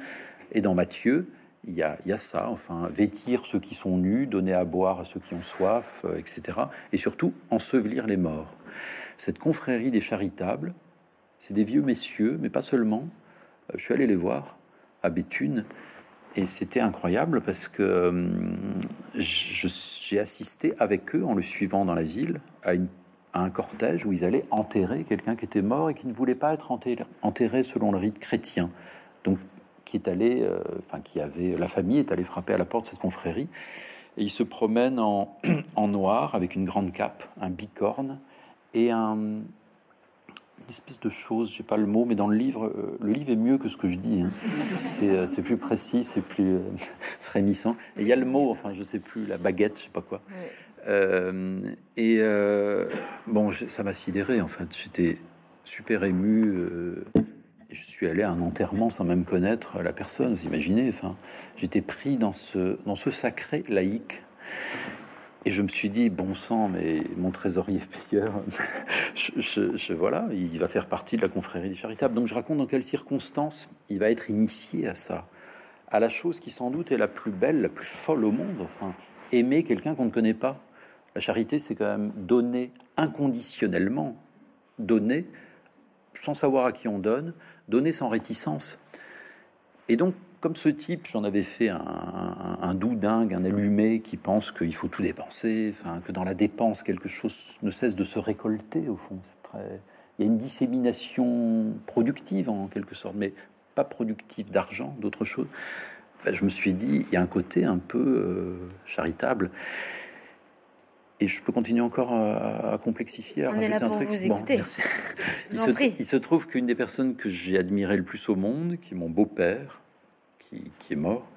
et dans Matthieu, il y, a, y a ça, enfin, vêtir ceux qui sont nus, donner à boire à ceux qui ont soif, euh, etc. Et surtout, ensevelir les morts. Cette confrérie des charitables, c'est des vieux messieurs, mais pas seulement. Euh, Je suis allé les voir à Béthune, et c'était incroyable parce que hum, j'ai assisté avec eux, en le suivant dans la ville, à, un cortège où ils allaient enterrer quelqu'un qui était mort et qui ne voulait pas être enterré, selon le rite chrétien. Donc, qui est allé, euh, enfin, qui avait, la famille est allée frapper à la porte de cette confrérie. Et il se promène en, en noir avec une grande cape, un bicorne et un, espèce de chose, j'ai pas le mot, mais dans le livre, euh, le livre est mieux que ce que je dis. Hein. Euh, c'est plus précis, c'est plus euh, frémissant. Et il y a le mot, enfin, je sais plus, la baguette, je sais pas quoi. et bon, ça m'a sidéré, en fait. J'étais super ému. et je suis allé à un enterrement sans même connaître la personne, vous imaginez. Enfin, j'étais pris dans ce, dans ce sacré laïque. Et je me suis dit, bon sang, mais mon trésorier payeur, je, voilà, il va faire partie de la confrérie des charitables. Donc je raconte dans quelles circonstances il va être initié à ça, à la chose qui sans doute est la plus belle, la plus folle au monde. Enfin, aimer quelqu'un qu'on ne connaît pas. La charité, c'est quand même donner inconditionnellement, donner sans savoir à qui on donne, donner sans réticence. Et donc, comme ce type, j'en avais fait un, doux dingue, un allumé qui pense qu'il faut tout dépenser, enfin, que dans la dépense, quelque chose ne cesse de se récolter, au fond. C'est très... Il y a une dissémination productive, en quelque sorte, mais pas productive d'argent, d'autre chose. Ben, je me suis dit, il y a un côté un peu euh, charitable. Et je peux continuer encore à, complexifier, à On rajouter un truc. Vous bon, merci. Il se, il se trouve qu'une des personnes que j'ai admiré le plus au monde, qui est mon beau-père, qui, est mort,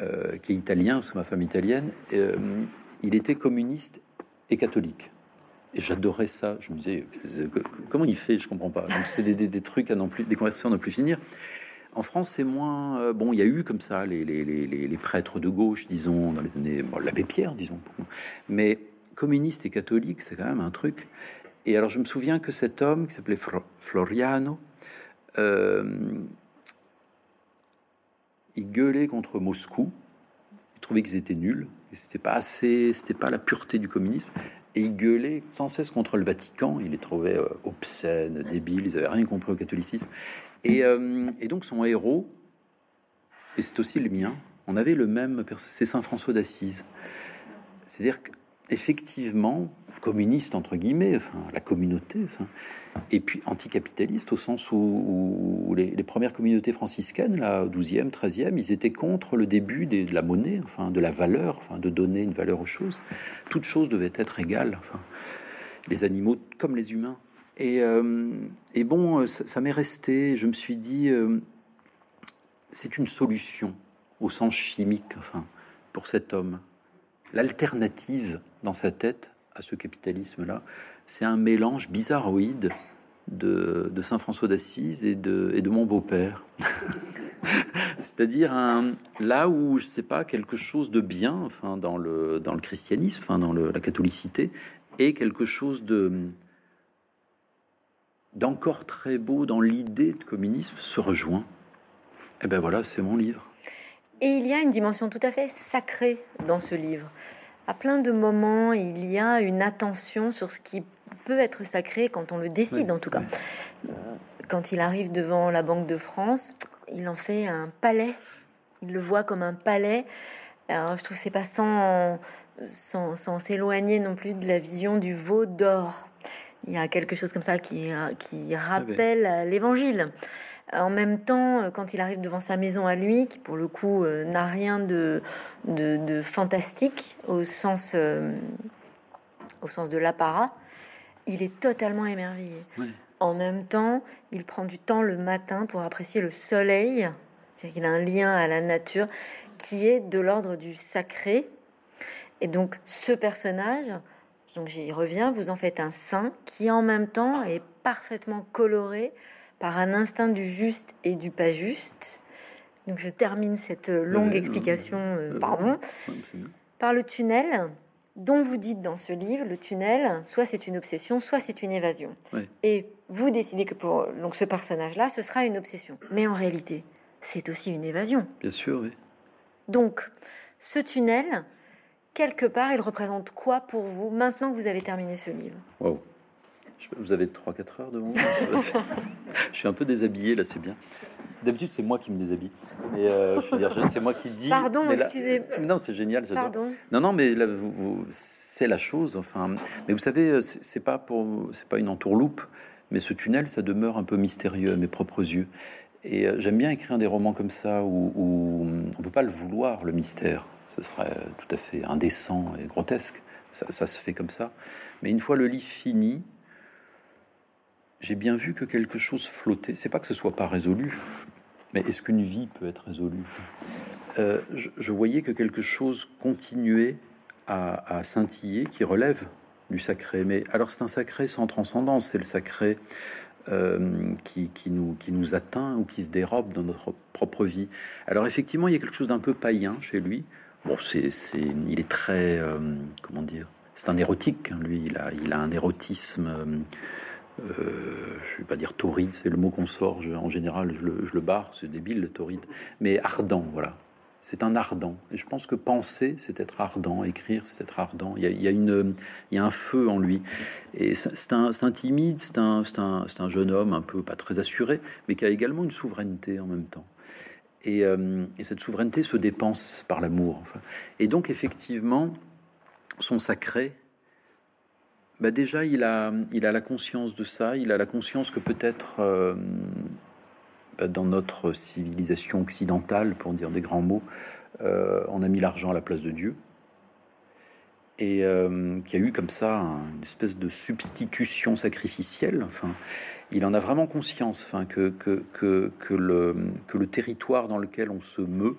euh, qui est italien, parce que ma femme est italienne, euh, il était communiste et catholique. Et j'adorais ça. Je me disais, comment il fait? Je comprends pas. Donc c'est des, trucs à non plus, des conversations à ne plus finir. En France, c'est moins. Euh, bon, il y a eu comme ça les, prêtres de gauche, disons, dans les années. Bon, l'abbé Pierre, disons. Mais communiste et catholique, c'est quand même un truc. Et alors, je me souviens que cet homme qui s'appelait Floriano, il gueulait contre Moscou. Il trouvait qu'ils étaient nuls. C'était pas assez, c'était pas la pureté du communisme. Et il gueulait sans cesse contre le Vatican. Il les trouvait euh, obscènes, débiles. Ils avaient rien compris au catholicisme. Et, euh, et donc son héros, et c'est aussi le mien, on avait le même. C'est Saint François d'Assise. C'est-à-dire qu'effectivement, communiste entre guillemets, la communauté, et puis anticapitaliste au sens où, les, premières communautés franciscaines, là, 12e, 13e, ils étaient contre le début de la monnaie, enfin, de la valeur, enfin, de donner une valeur aux choses. Toute chose devait être égale, enfin, les animaux comme les humains. Et, euh, bon, ça, m'est resté, je me suis dit, euh, c'est une solution au sens chimique, enfin, pour cet homme. L'alternative dans sa tête à ce capitalisme-là, c'est un mélange bizarroïde de, Saint François d'Assise et de, de mon beau-père. C'est-à-dire là où je sais pas quelque chose de bien, enfin dans le dans le christianisme, enfin dans la catholicité, et quelque chose de d'encore très beau dans l'idée de communisme se rejoint. Et eh ben voilà, c'est mon livre. Et il y a une dimension tout à fait sacrée dans ce livre. À plein de moments, il y a une attention sur ce qui peut être sacré quand on le décide, en tout cas. Quand il arrive devant la Banque de France, il en fait un palais. Il le voit comme un palais. Alors, je trouve c'est pas sans sans s'éloigner non plus de la vision du veau d'or. Il y a quelque chose comme ça qui, qui rappelle l'évangile. En même temps, quand il arrive devant sa maison à lui, qui pour le coup euh, n'a rien de, de, fantastique au sens, euh, au sens de l'apparat, il est totalement émerveillé. En même temps, il prend du temps le matin pour apprécier le soleil. C'est qu'il a un lien à la nature qui est de l'ordre du sacré. Et donc, ce personnage, donc j'y reviens, vous en faites un saint qui en même temps est parfaitement coloré par un instinct du juste et du pas juste. Donc je termine cette longue explication, euh, pardon, par le tunnel dont vous dites dans ce livre, le tunnel, soit c'est une obsession, soit c'est une évasion. Et vous décidez que pour donc, ce personnage-là, ce sera une obsession. Mais en réalité, c'est aussi une évasion. Bien sûr, oui. Donc, ce tunnel, quelque part, il représente quoi pour vous maintenant que vous avez terminé ce livre? Wow. Vous avez 3-4 heures devant vous Je suis un peu déshabillé, là, c'est bien. D'habitude, c'est moi qui me déshabille. Mais euh, je veux dire, c'est moi qui dis. Pardon, excusez. Non, c'est génial. Pardon. Non, non, mais c'est la chose. Enfin, mais vous savez, c'est pas pour, c'est pas une entourloupe, mais ce tunnel, ça demeure un peu mystérieux à mes propres yeux. Et euh, j'aime bien écrire des romans comme ça où, où on peut pas le vouloir, le mystère. Ce serait tout à fait indécent et grotesque. Ça, ça se fait comme ça. Mais une fois le livre fini, j'ai bien vu que quelque chose flottait. C'est pas que ce soit pas résolu, mais est-ce qu'une vie peut être résolue? Euh, je, voyais que quelque chose continuait à, scintiller, qui relève du sacré. Mais alors c'est un sacré sans transcendance, c'est le sacré euh, qui, nous, qui nous atteint ou qui se dérobe dans notre propre vie. Alors effectivement, il y a quelque chose d'un peu païen chez lui. Bon, c'est, il est très, euh, comment dire, c'est un érotique. Hein, lui, il a, il a un érotisme euh, je ne vais pas dire torride, c'est le mot qu'on sort en général, je le, je barre, c'est débile le torride, mais ardent, voilà. C'est un ardent. Et je pense que penser, c'est être ardent, écrire, c'est être ardent. Il y, a, une, il y a un feu en lui. Et c'est un, timide, c'est un, un, un, jeune homme un peu pas très assuré, mais qui a également une souveraineté en même temps. Et, euh, et cette souveraineté se dépense par l'amour. Enfin. Et donc, effectivement, son sacré, bah déjà, il a, il a la conscience de ça, il a la conscience que peut-être euh, bah, dans notre civilisation occidentale, pour dire des grands mots, euh, on a mis l'argent à la place de Dieu. Et euh, qu'il y a eu comme ça une espèce de substitution sacrificielle. Enfin, il en a vraiment conscience enfin, que, que, que, le, que le territoire dans lequel on se meut,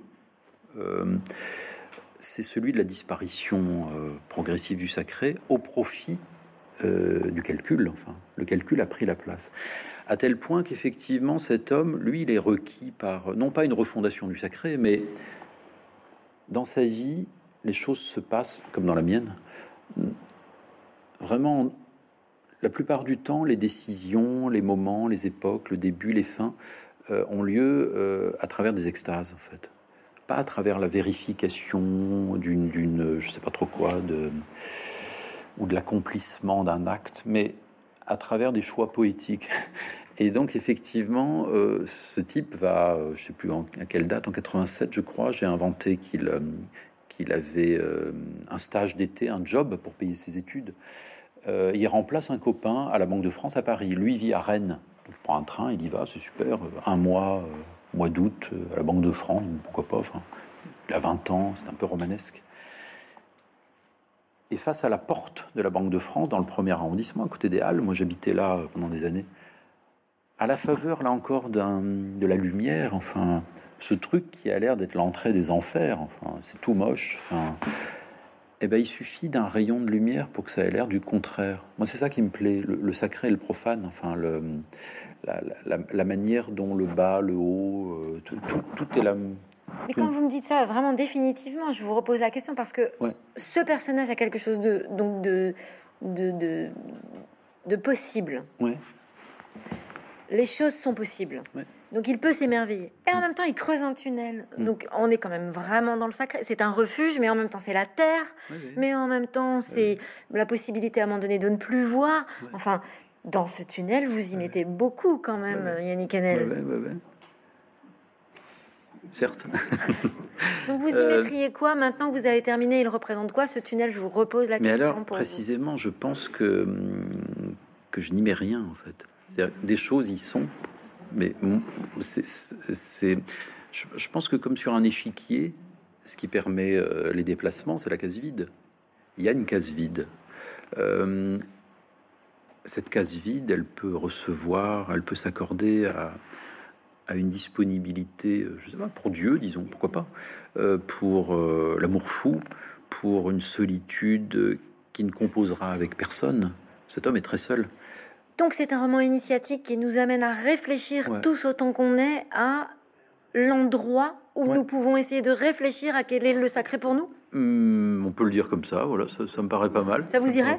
c'est celui de la disparition progressive du sacré au profit euh, du calcul. Enfin, le calcul a pris la place. À tel point qu'effectivement, cet homme, lui, il est requis par, non pas une refondation du sacré, mais dans sa vie, les choses se passent, comme dans la mienne, vraiment, la plupart du temps, les décisions, les moments, les époques, le début, les fins, euh, ont lieu euh, à travers des extases, en fait. Pas à travers la vérification d'une, je sais pas trop quoi, de ou de l'accomplissement d'un acte, mais à travers des choix poétiques. Et donc effectivement, euh, ce type va, euh, je sais plus à quelle date, en 87 je crois, j'ai inventé qu'il euh, qu'il avait un stage d'été, un job pour payer ses études. il remplace un copain à la Banque de France à Paris. Lui vit à Rennes. il prend un train, il y va, c'est super. Un mois, mois d'août, à la Banque de France, pourquoi pas. Il a 20 ans, c'est un peu romanesque et face à la porte de la Banque de France, dans le premier arrondissement, à côté des Halles, moi j'habitais là pendant des années, à la faveur, là encore, de la lumière, enfin, ce truc qui a l'air d'être l'entrée des enfers, enfin, c'est tout moche, enfin, eh ben, il suffit d'un rayon de lumière pour que ça ait l'air du contraire. Moi, c'est ça qui me plaît, le, sacré et le profane, enfin, le, la, manière dont le bas, le haut, euh, tout, tout est là mais quand vous me dites ça, vraiment définitivement, je vous repose la question parce que ce personnage a quelque chose de donc de de, de, possible. Les choses sont possibles. Donc il peut s'émerveiller. Et en même temps, il creuse un tunnel. Mm. Donc on est quand même vraiment dans le sacré. C'est un refuge, mais en même temps, c'est la terre. Mais en même temps, c'est la possibilité à un moment donné de ne plus voir. Enfin, dans ce tunnel, vous y mettez beaucoup quand même, Yannick Hanel certes. Donc vous y euh, mettriez quoi maintenant que vous avez terminé Il représente quoi ce tunnel? Je vous repose la question. Mais alors, précisément, je pense que, hum, que je n'y mets rien en fait. Des choses y sont, mais c'est. Je, pense que comme sur un échiquier, ce qui permet euh, les déplacements, c'est la case vide. Il y a une case vide. Euh, cette case vide, elle peut recevoir, elle peut s'accorder à, à une disponibilité, euh, je sais pas, pour Dieu, disons, pourquoi pas, euh, pour euh, l'amour fou, pour une solitude qui ne composera avec personne. Cet homme est très seul. Donc c'est un roman initiatique qui nous amène à réfléchir tous autant qu'on est à l'endroit où nous pouvons essayer de réfléchir à quel est le sacré pour nous hmm, On peut le dire comme ça, voilà, ça, me paraît pas mal. Ça vous irait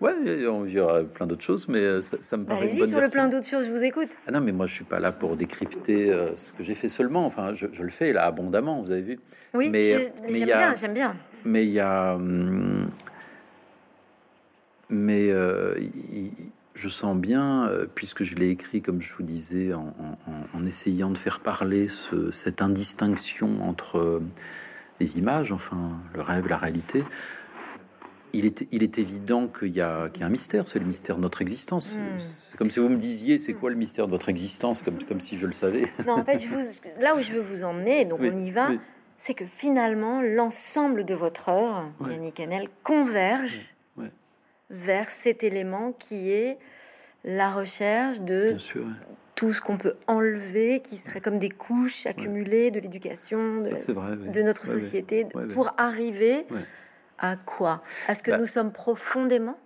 Ouais, on verra plein d'autres choses, mais euh, ça, me paraît. Allez-y sur le plein d'autres choses, je vous écoute. Ah non, mais moi je suis pas là pour décrypter euh, ce que j'ai fait seulement. Enfin, je, le fais là abondamment, vous avez vu. Oui, mais j'aime bien, j'aime bien. Mais il y a, hum, mais euh, je sens bien, euh, puisque je l'ai écrit, comme je vous disais, en, essayant de faire parler cette indistinction entre euh, les images, enfin le rêve, la réalité, il est, il est évident qu'il y, a un mystère, c'est le mystère de notre existence. Hmm. C'est comme si vous me disiez, c'est quoi le mystère de votre existence, comme, comme si je le savais. Non, en fait, je vous, là où je veux vous emmener, donc on y va, c'est que finalement, l'ensemble de votre œuvre, Yannick Canel, converge vers cet élément qui est la recherche de tout ce qu'on peut enlever, qui serait comme des couches accumulées de l'éducation, de, notre société, pour arriver à quoi? À ce que bah nous sommes profondément?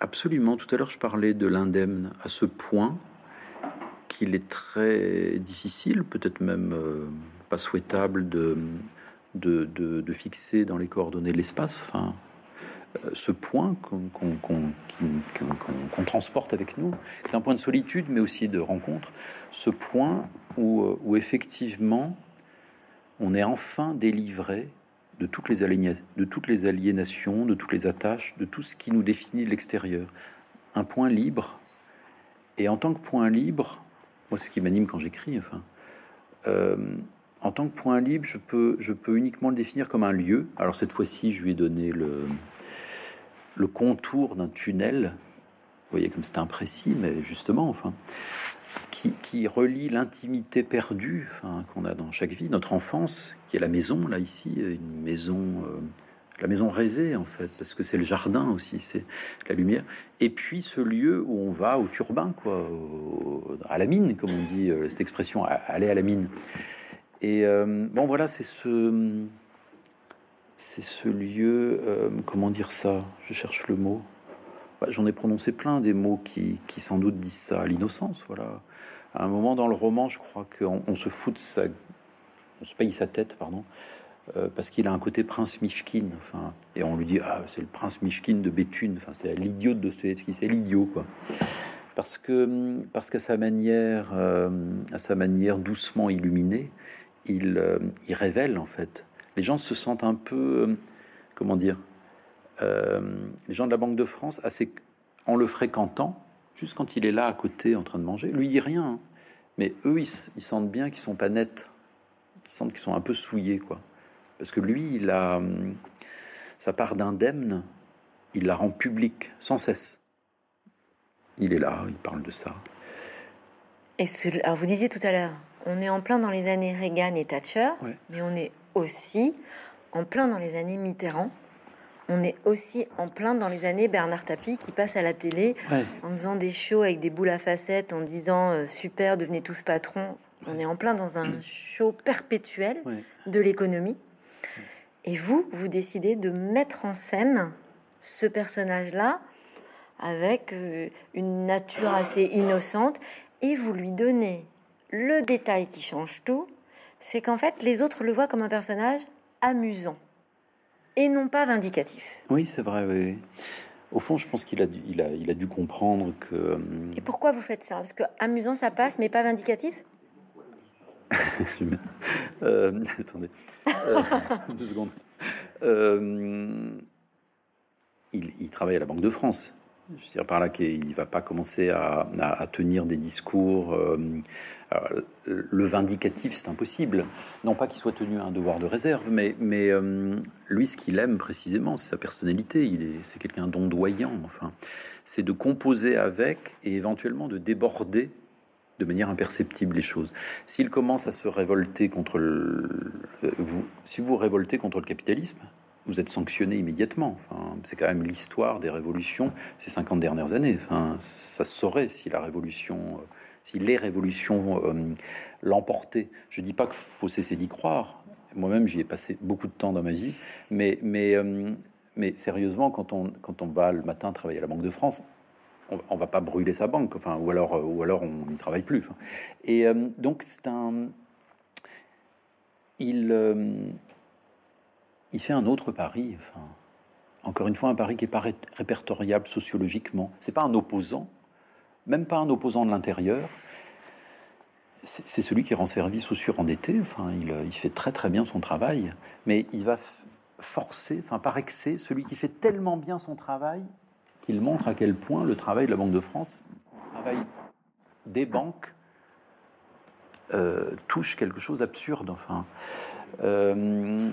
Absolument. Tout à l'heure, je parlais de l'indemne. À ce point qu'il est très difficile, peut-être même euh, pas souhaitable, de, de, de, fixer dans les coordonnées l'espace. Enfin, ce point qu'on transporte avec nous, qui est un point de solitude, mais aussi de rencontre, ce point où, euh, effectivement on est enfin délivré de toutes, les aliénations, de toutes les attaches, de tout ce qui nous définit de l'extérieur. Un point libre. Et en tant que point libre, moi, ce qui m'anime quand j'écris, enfin, euh, en tant que point libre, je peux uniquement le définir comme un lieu. Alors cette fois-ci, je lui ai donné le, le contour d'un tunnel. Vous voyez comme c'est imprécis, mais justement, enfin, qui, relie l'intimité perdue qu'on a dans chaque vie, notre enfance, qui est la maison, là, ici, une maison, euh, la maison rêvée, en fait, parce que c'est le jardin aussi, c'est la lumière. Et puis ce lieu où on va au turbin, quoi, à la mine, comme on dit, euh, cette expression, aller à la mine. Et euh, bon, voilà, c'est ce c'est ce lieu, euh, comment dire ça? Je cherche le mot. Bah, j'en ai prononcé plein des mots qui, qui sans doute disent ça, l'innocence, voilà. À un moment dans le roman, je crois qu'on on se fout de sa, on se paye sa tête, pardon, euh, parce qu'il a un côté prince Mishkin, enfin, et on lui dit ah c'est le prince Mishkin de Béthune, enfin c'est l'idiot de Dostoevsky, c'est l'idiot quoi, parce que parce qu'à sa manière, euh, à sa manière doucement illuminée, il, il révèle en fait les gens se sentent un peu, euh, comment dire, euh, les gens de la Banque de France, assez, en le fréquentant, juste quand il est là à côté en train de manger, lui dit rien, hein. mais eux, ils, sentent bien qu'ils sont pas nets, ils sentent qu'ils sont un peu souillés, quoi. Parce que lui, il a hum, sa part d'indemne, il la rend publique sans cesse. Il est là, il parle de ça. Et alors vous disiez tout à l'heure, on est en plein dans les années Reagan et Thatcher, mais on est aussi en plein dans les années Mitterrand. On est aussi en plein dans les années Bernard Tapie qui passe à la télé en faisant des shows avec des boules à facettes, en disant euh, super, devenez tous patrons. On est en plein dans un show perpétuel de l'économie. Et vous, vous décidez de mettre en scène ce personnage-là avec euh, une nature assez innocente et vous lui donnez le détail qui change tout, c'est qu'en fait, les autres le voient comme un personnage amusant et non pas vindicatif. Oui, c'est vrai. Oui. Au fond, je pense qu'il a, il a, il a dû comprendre que. Euh, et pourquoi vous faites ça? Parce que amusant, ça passe, mais pas vindicatif? Euh, attendez, euh, deux secondes. il, il, travaille à la Banque de France. Je veux dire par là qu'il va pas commencer à, tenir des discours. Euh, le vindicatif, c'est impossible. Non pas qu'il soit tenu à un devoir de réserve, mais, euh, lui, ce qu'il aime précisément, c'est sa personnalité. C'est quelqu'un d'ondoyant. Enfin, c'est de composer avec et éventuellement de déborder de manière imperceptible les choses. S'il commence à se révolter contre le, vous, si vous révoltez contre le capitalisme, vous êtes sanctionné immédiatement. Enfin, c'est quand même l'histoire des révolutions ces 50 dernières années. Enfin, ça se saurait si la révolution, euh, si les révolutions euh, l'emportaient. Je dis pas qu'il faut cesser d'y croire. Moi-même, j'y ai passé beaucoup de temps dans ma vie. Mais, mais, euh, mais sérieusement, quand on, quand on va le matin travailler à la Banque de France, on, on va pas brûler sa banque. Enfin, ou alors, ou alors on n'y travaille plus. Et donc, c'est un. Il il fait un autre pari. Enfin, encore une fois, un pari qui est pas répertoriable sociologiquement. C'est pas un opposant, même pas un opposant de l'intérieur. C'est celui qui rend service aux surendettés. Enfin, il, il, fait très très bien son travail, mais il va forcer, enfin par excès, celui qui fait tellement bien son travail qu'il montre à quel point le travail de la Banque de France, le travail des banques, euh, touche quelque chose d'absurde. Enfin, euh,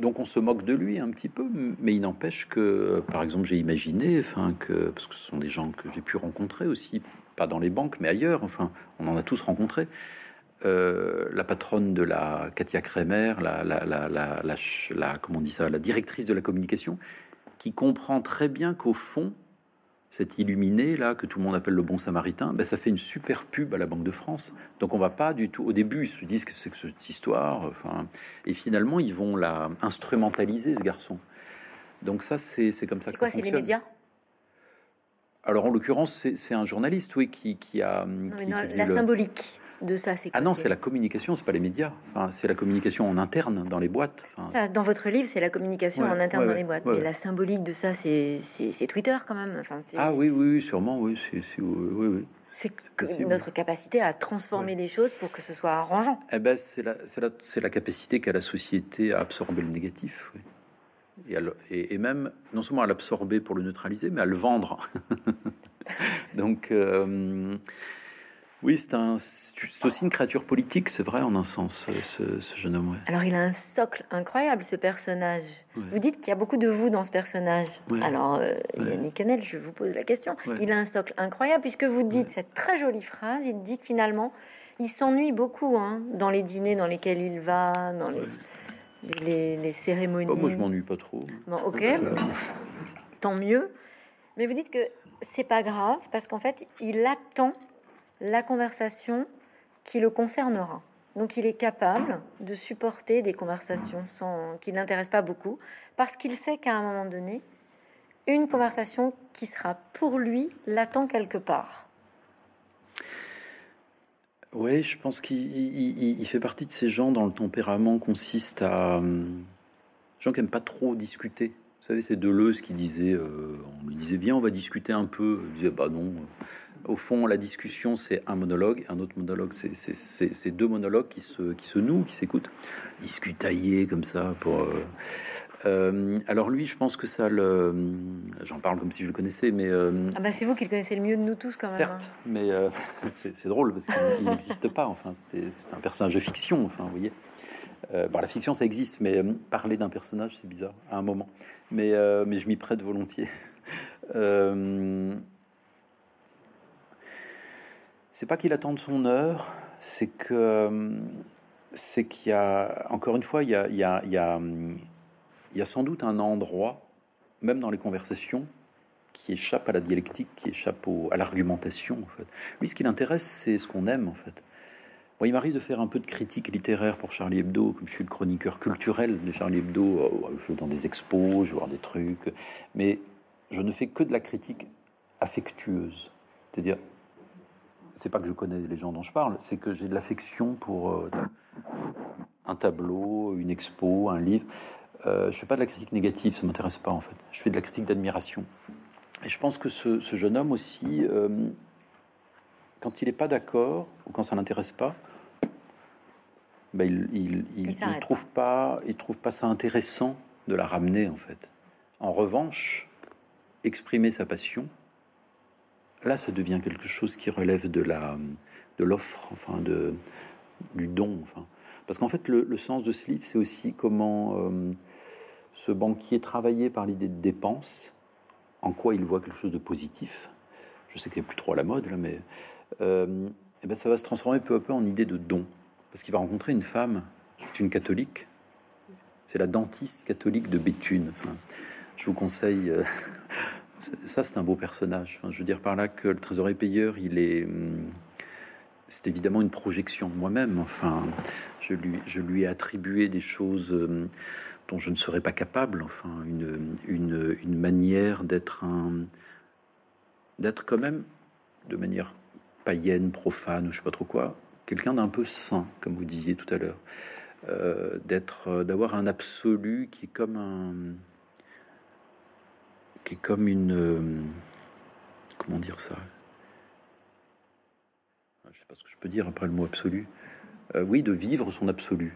donc on se moque de lui un petit peu, mais il n'empêche que, par exemple, j'ai imaginé, enfin que parce que ce sont des gens que j'ai pu rencontrer aussi, pas dans les banques, mais ailleurs. Enfin, on en a tous rencontré. Euh, la patronne de la Katia Kremer, la, comment on dit ça, la directrice de la communication, qui comprend très bien qu'au fond, cet illuminé là que tout le monde appelle le bon samaritain, ben, ça fait une super pub à la Banque de France. Donc on va pas du tout. Au début, ils se disent que c'est que cette histoire. Enfin, et finalement, ils vont la instrumentaliser ce garçon. Donc ça, c'est comme ça que quoi, ça fonctionne. C'est les médias? Alors en l'occurrence, c'est un journaliste, oui, qui, qui a qui, la symbolique de ça, c'est Ah non, c'est la communication, c'est pas les médias. Enfin, c'est la communication en interne dans les boîtes. Enfin... dans votre livre, c'est la communication en interne dans les boîtes. Mais la symbolique de ça, c'est Twitter quand même. Enfin, ah oui, oui, sûrement, oui, c'est oui, oui. C'est notre capacité à transformer les choses pour que ce soit arrangeant. Eh ben, c'est la, la, la, capacité qu'a la société à absorber le négatif. Et, et, et, même, non seulement à l'absorber pour le neutraliser, mais à le vendre. Donc, euh, oui, c'est aussi une créature politique, c'est vrai, en un sens, ce, jeune homme. Alors, il a un socle incroyable, ce personnage. Vous dites qu'il y a beaucoup de vous dans ce personnage. Alors, euh, Yannick Hanel, je vous pose la question. Il a un socle incroyable, puisque vous dites cette très jolie phrase, il dit que finalement, il s'ennuie beaucoup hein, dans les dîners dans lesquels il va, dans les, les, cérémonies. Oh, moi, je m'ennuie pas trop. Bon, ok. Tant mieux. Mais vous dites que c'est pas grave, parce qu'en fait, il attend la conversation qui le concernera. Donc il est capable de supporter des conversations sans, qui n'intéressent pas beaucoup, parce qu'il sait qu'à un moment donné, une conversation qui sera pour lui l'attend quelque part. Oui, je pense qu'il fait partie de ces gens dont le tempérament consiste à... Hum, gens qui n'aiment pas trop discuter. Vous savez, c'est Deleuze qui disait, euh, on lui disait, viens, on va discuter un peu. Il disait, bah non, au fond, la discussion, c'est un monologue, un autre monologue, c'est deux monologues qui se, qui se nouent, qui s'écoutent, discutailler comme ça pour. Euh, euh, alors lui, je pense que ça le. J'en parle comme si je le connaissais, mais. Euh, ah bah c'est vous qui le connaissez le mieux de nous tous quand même. Certes, hein. mais c'est drôle parce qu'il n'existe pas. Enfin, c'est un personnage de fiction. Enfin, vous voyez. bon, la fiction, ça existe, mais parler d'un personnage, c'est bizarre à un moment. Mais, mais je m'y prête volontiers c'est pas qu'il attende son heure, c'est que c'est qu'il y a encore une fois, il y a, il y, a, il y, a, sans doute un endroit, même dans les conversations, qui échappe à la dialectique, qui échappe à l'argumentation. En fait, lui, ce qui l'intéresse, c'est ce qu'on aime en fait. Moi, il m'arrive de faire un peu de critique littéraire pour Charlie Hebdo, comme je suis le chroniqueur culturel de Charlie Hebdo. Oh, je vais dans des expos, je vais voir des trucs, mais je ne fais que de la critique affectueuse, c'est-à-dire c'est pas que je connais les gens dont je parle, c'est que j'ai de l'affection pour euh, un tableau, une expo, un livre. Euh, je fais pas de la critique négative, ça m'intéresse pas en fait. Je fais de la critique d'admiration. Et je pense que ce, jeune homme aussi, euh, quand il n'est pas d'accord ou quand ça l'intéresse pas, ben il, il, trouve pas, il trouve pas ça intéressant de la ramener en fait. En revanche, exprimer sa passion, là, ça devient quelque chose qui relève de la de l'offre, enfin de du don, enfin. Parce qu'en fait, le, sens de ce livre, c'est aussi comment euh, ce banquier travaillait par l'idée de dépense, en quoi il voit quelque chose de positif. Je sais qu'il n'est plus trop à la mode mais euh, eh ben ça va se transformer peu à peu en idée de don, parce qu'il va rencontrer une femme qui est une catholique. C'est la dentiste catholique de Béthune. Je vous conseille. Euh, ça, c'est un beau personnage. je veux dire par là que le trésorier payeur, il est. Hum, c'est évidemment une projection de moi-même. Enfin, je lui, ai attribué des choses hum, dont je ne serais pas capable. Enfin, une, manière d'être un. d'être quand même, de manière païenne, profane, ou je sais pas trop quoi, quelqu'un d'un peu saint, comme vous disiez tout à l'heure. Euh, d'être, d'avoir un absolu qui est comme un qui est comme une. Euh, comment dire ça? Ah, Je sais pas ce que je peux dire après le mot absolu. Euh, oui, de vivre son absolu.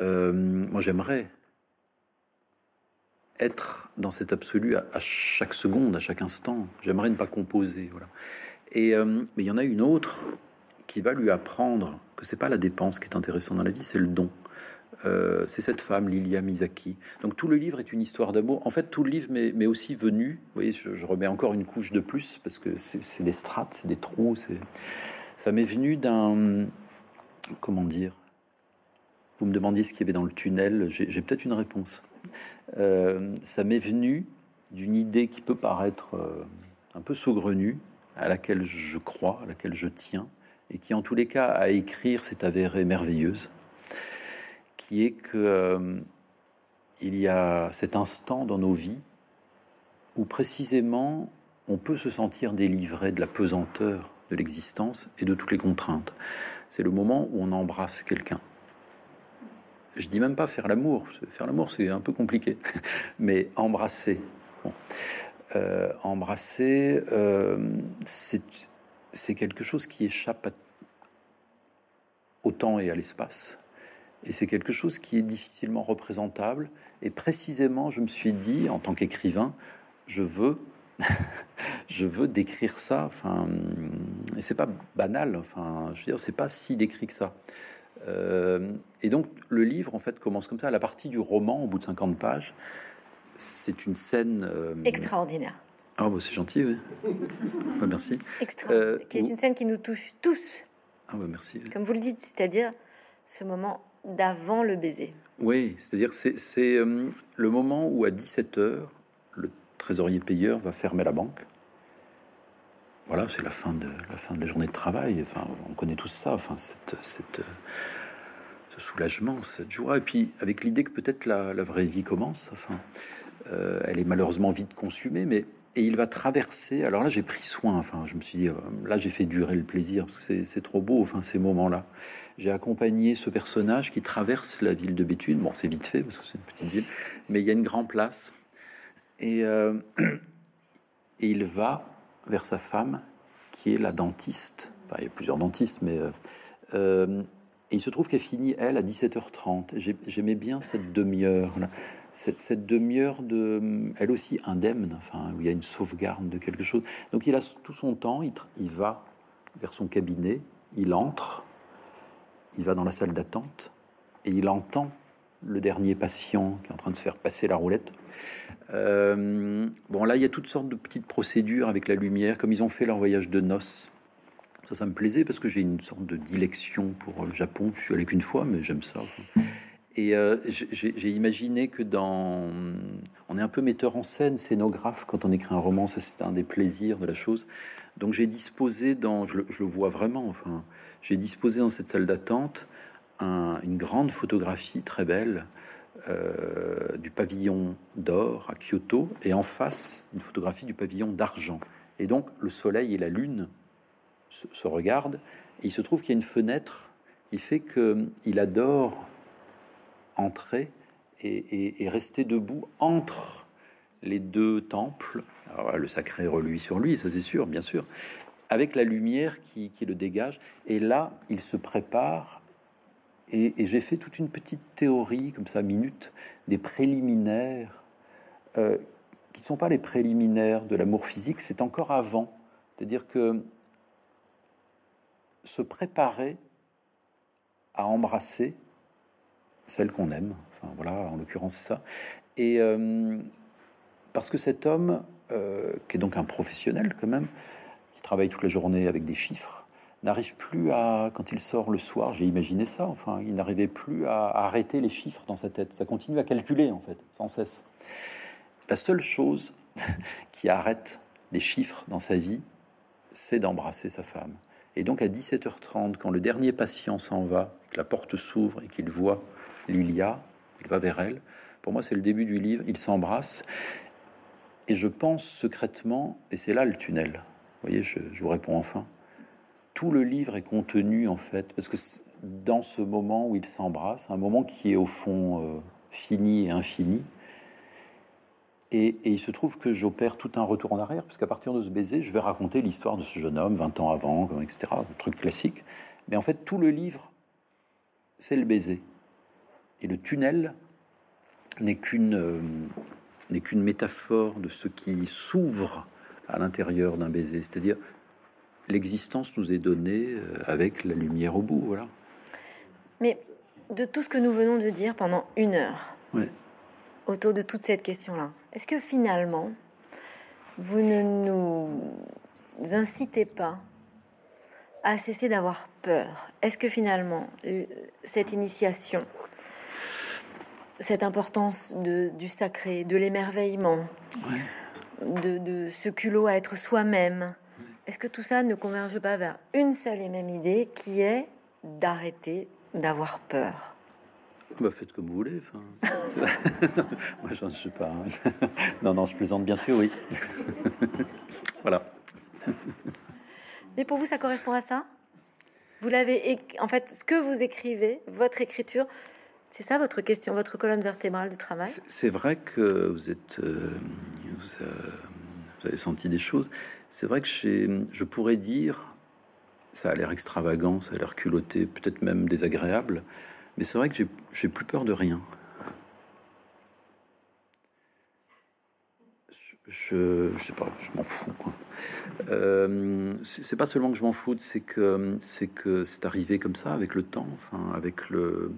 Euh, moi, j'aimerais être dans cet absolu à, chaque seconde, à chaque instant. J'aimerais ne pas composer. Voilà. Et, mais il y en a une autre qui va lui apprendre que c'est pas la dépense qui est intéressante dans la vie, c'est le don. Euh, c'est cette femme, Lilia Misaki. Donc tout le livre est une histoire d'amour. En fait, tout le livre m'est aussi venu. Vous voyez, je, remets encore une couche de plus parce que c'est des strates, c'est des trous. Ça m'est venu d'un. Comment dire? Vous me demandiez ce qu'il y avait dans le tunnel. J'ai peut-être une réponse. Euh, ça m'est venu d'une idée qui peut paraître euh, un peu saugrenue, à laquelle je crois, à laquelle je tiens, et qui en tous les cas à écrire s'est avérée merveilleuse, qui est que euh, il y a cet instant dans nos vies où précisément on peut se sentir délivré de la pesanteur de l'existence et de toutes les contraintes. C'est le moment où on embrasse quelqu'un. Je dis même pas faire l'amour. Faire l'amour, c'est un peu compliqué. Mais embrasser. Euh, embrasser, euh, c'est quelque chose qui échappe au temps et à l'espace. Et c'est quelque chose qui est difficilement représentable. Et précisément, je me suis dit, en tant qu'écrivain, je veux, je veux décrire ça. Enfin, et c'est pas banal. Enfin, je veux dire, c'est pas si décrit que ça. Euh, et donc, le livre, en fait, commence comme ça. La partie du roman, au bout de 50 pages, c'est une scène euh, extraordinaire. Ah, bah, c'est gentil, oui. merci. Extraordinaire. Euh, qui est une scène qui nous touche tous. Ah, bah, merci. Comme vous le dites, c'est-à-dire ce moment d'avant le baiser. Oui, c'est-à-dire c'est le moment où à 17h, le trésorier payeur va fermer la banque. Voilà, c'est la fin de la fin de la journée de travail. Enfin, on connaît tous ça. Enfin, cette, cette ce soulagement, cette joie, et puis avec l'idée que peut-être la, vraie vie commence. Enfin, euh, elle est malheureusement vite consumée, mais et il va traverser. Alors là, j'ai pris soin. Enfin, je me suis dit, euh, là, j'ai fait durer le plaisir parce que c'est trop beau. Enfin, ces moments-là, j'ai accompagné ce personnage qui traverse la ville de Béthune. Bon, c'est vite fait parce que c'est une petite ville, mais il y a une grande place et euh, il va vers sa femme qui est la dentiste. Enfin, il y a plusieurs dentistes, mais euh, et il se trouve qu'elle finit elle à 17h30. J'aimais bien cette demi-heure là cette, demi-heure de, elle aussi indemne, enfin, où il y a une sauvegarde de quelque chose. Donc il a tout son temps, il va vers son cabinet, il entre, il va dans la salle d'attente et il entend le dernier patient qui est en train de se faire passer la roulette. Euh, bon, là, il y a toutes sortes de petites procédures avec la lumière, comme ils ont fait leur voyage de noces. Ça, ça me plaisait parce que j'ai une sorte de dilection pour le Japon. Je suis allé qu'une fois, mais j'aime ça. Et euh, j'ai imaginé que dans... On est un peu metteur en scène, scénographe quand on écrit un roman, ça c'est un des plaisirs de la chose. Donc j'ai disposé dans... Je le, vois vraiment, enfin... J'ai disposé dans cette salle d'attente une grande photographie très belle euh, du pavillon d'or à Kyoto et en face une photographie du pavillon d'argent. Et donc le soleil et la lune se, regardent et il se trouve qu'il y a une fenêtre qui fait qu'il adore entrer et, rester debout entre les deux temples. le sacré reluit sur lui, ça c'est sûr, bien sûr, avec la lumière qui, le dégage. Et là, il se prépare. Et, j'ai fait toute une petite théorie, comme ça, minute, des préliminaires, euh, qui ne sont pas les préliminaires de l'amour physique, c'est encore avant. C'est-à-dire que se préparer à embrasser, celle qu'on aime. Enfin voilà, en l'occurrence c'est ça. Et euh, parce que cet homme, euh, qui est donc un professionnel quand même, qui travaille toute la journée avec des chiffres, n'arrive plus à, quand il sort le soir, j'ai imaginé ça, enfin, il n'arrivait plus à, arrêter les chiffres dans sa tête. Ça continue à calculer en fait, sans cesse. La seule chose qui arrête les chiffres dans sa vie, c'est d'embrasser sa femme. Et donc à 17h30, quand le dernier patient s'en va, que la porte s'ouvre et qu'il voit Lilia, il va vers elle. Pour moi, c'est le début du livre. Ils s'embrassent. Et je pense secrètement, et c'est là le tunnel. Vous voyez, je, vous réponds enfin. Tout le livre est contenu, en fait, parce que dans ce moment où ils s'embrassent, un moment qui est au fond euh, fini et infini, et, il se trouve que j'opère tout un retour en arrière, parce qu'à partir de ce baiser, je vais raconter l'histoire de ce jeune homme, 20 ans avant, etc., un truc classique. Mais en fait, tout le livre, c'est le baiser. Et le tunnel n'est qu'une euh, n'est qu'une métaphore de ce qui s'ouvre à l'intérieur d'un baiser, c'est-à-dire l'existence nous est donnée euh, avec la lumière au bout, voilà. Mais de tout ce que nous venons de dire pendant une heure, autour de toute cette question-là, est-ce que finalement vous ne nous incitez pas à cesser d'avoir peur? Est-ce que finalement cette initiation cette importance de, du sacré, de l'émerveillement, de, ce culot à être soi-même, est-ce que tout ça ne converge pas vers une seule et même idée qui est d'arrêter d'avoir peur? Bah, faites comme vous voulez. Enfin, moi, je ne sais pas. Hein. non, non, je plaisante bien sûr, oui. voilà. Mais pour vous, ça correspond à ça? Vous l'avez, en fait, ce que vous écrivez, votre écriture, c'est ça votre question, votre colonne vertébrale de travail? C'est vrai que vous êtes, euh, vous, avez senti des choses. C'est vrai que je pourrais dire, ça a l'air extravagant, ça a l'air culotté, peut-être même désagréable, mais c'est vrai que j'ai plus peur de rien. Je, je sais pas, je m'en fous. Euh, c'est pas seulement que je m'en fous, c'est que c'est que c'est arrivé comme ça avec le temps, enfin avec le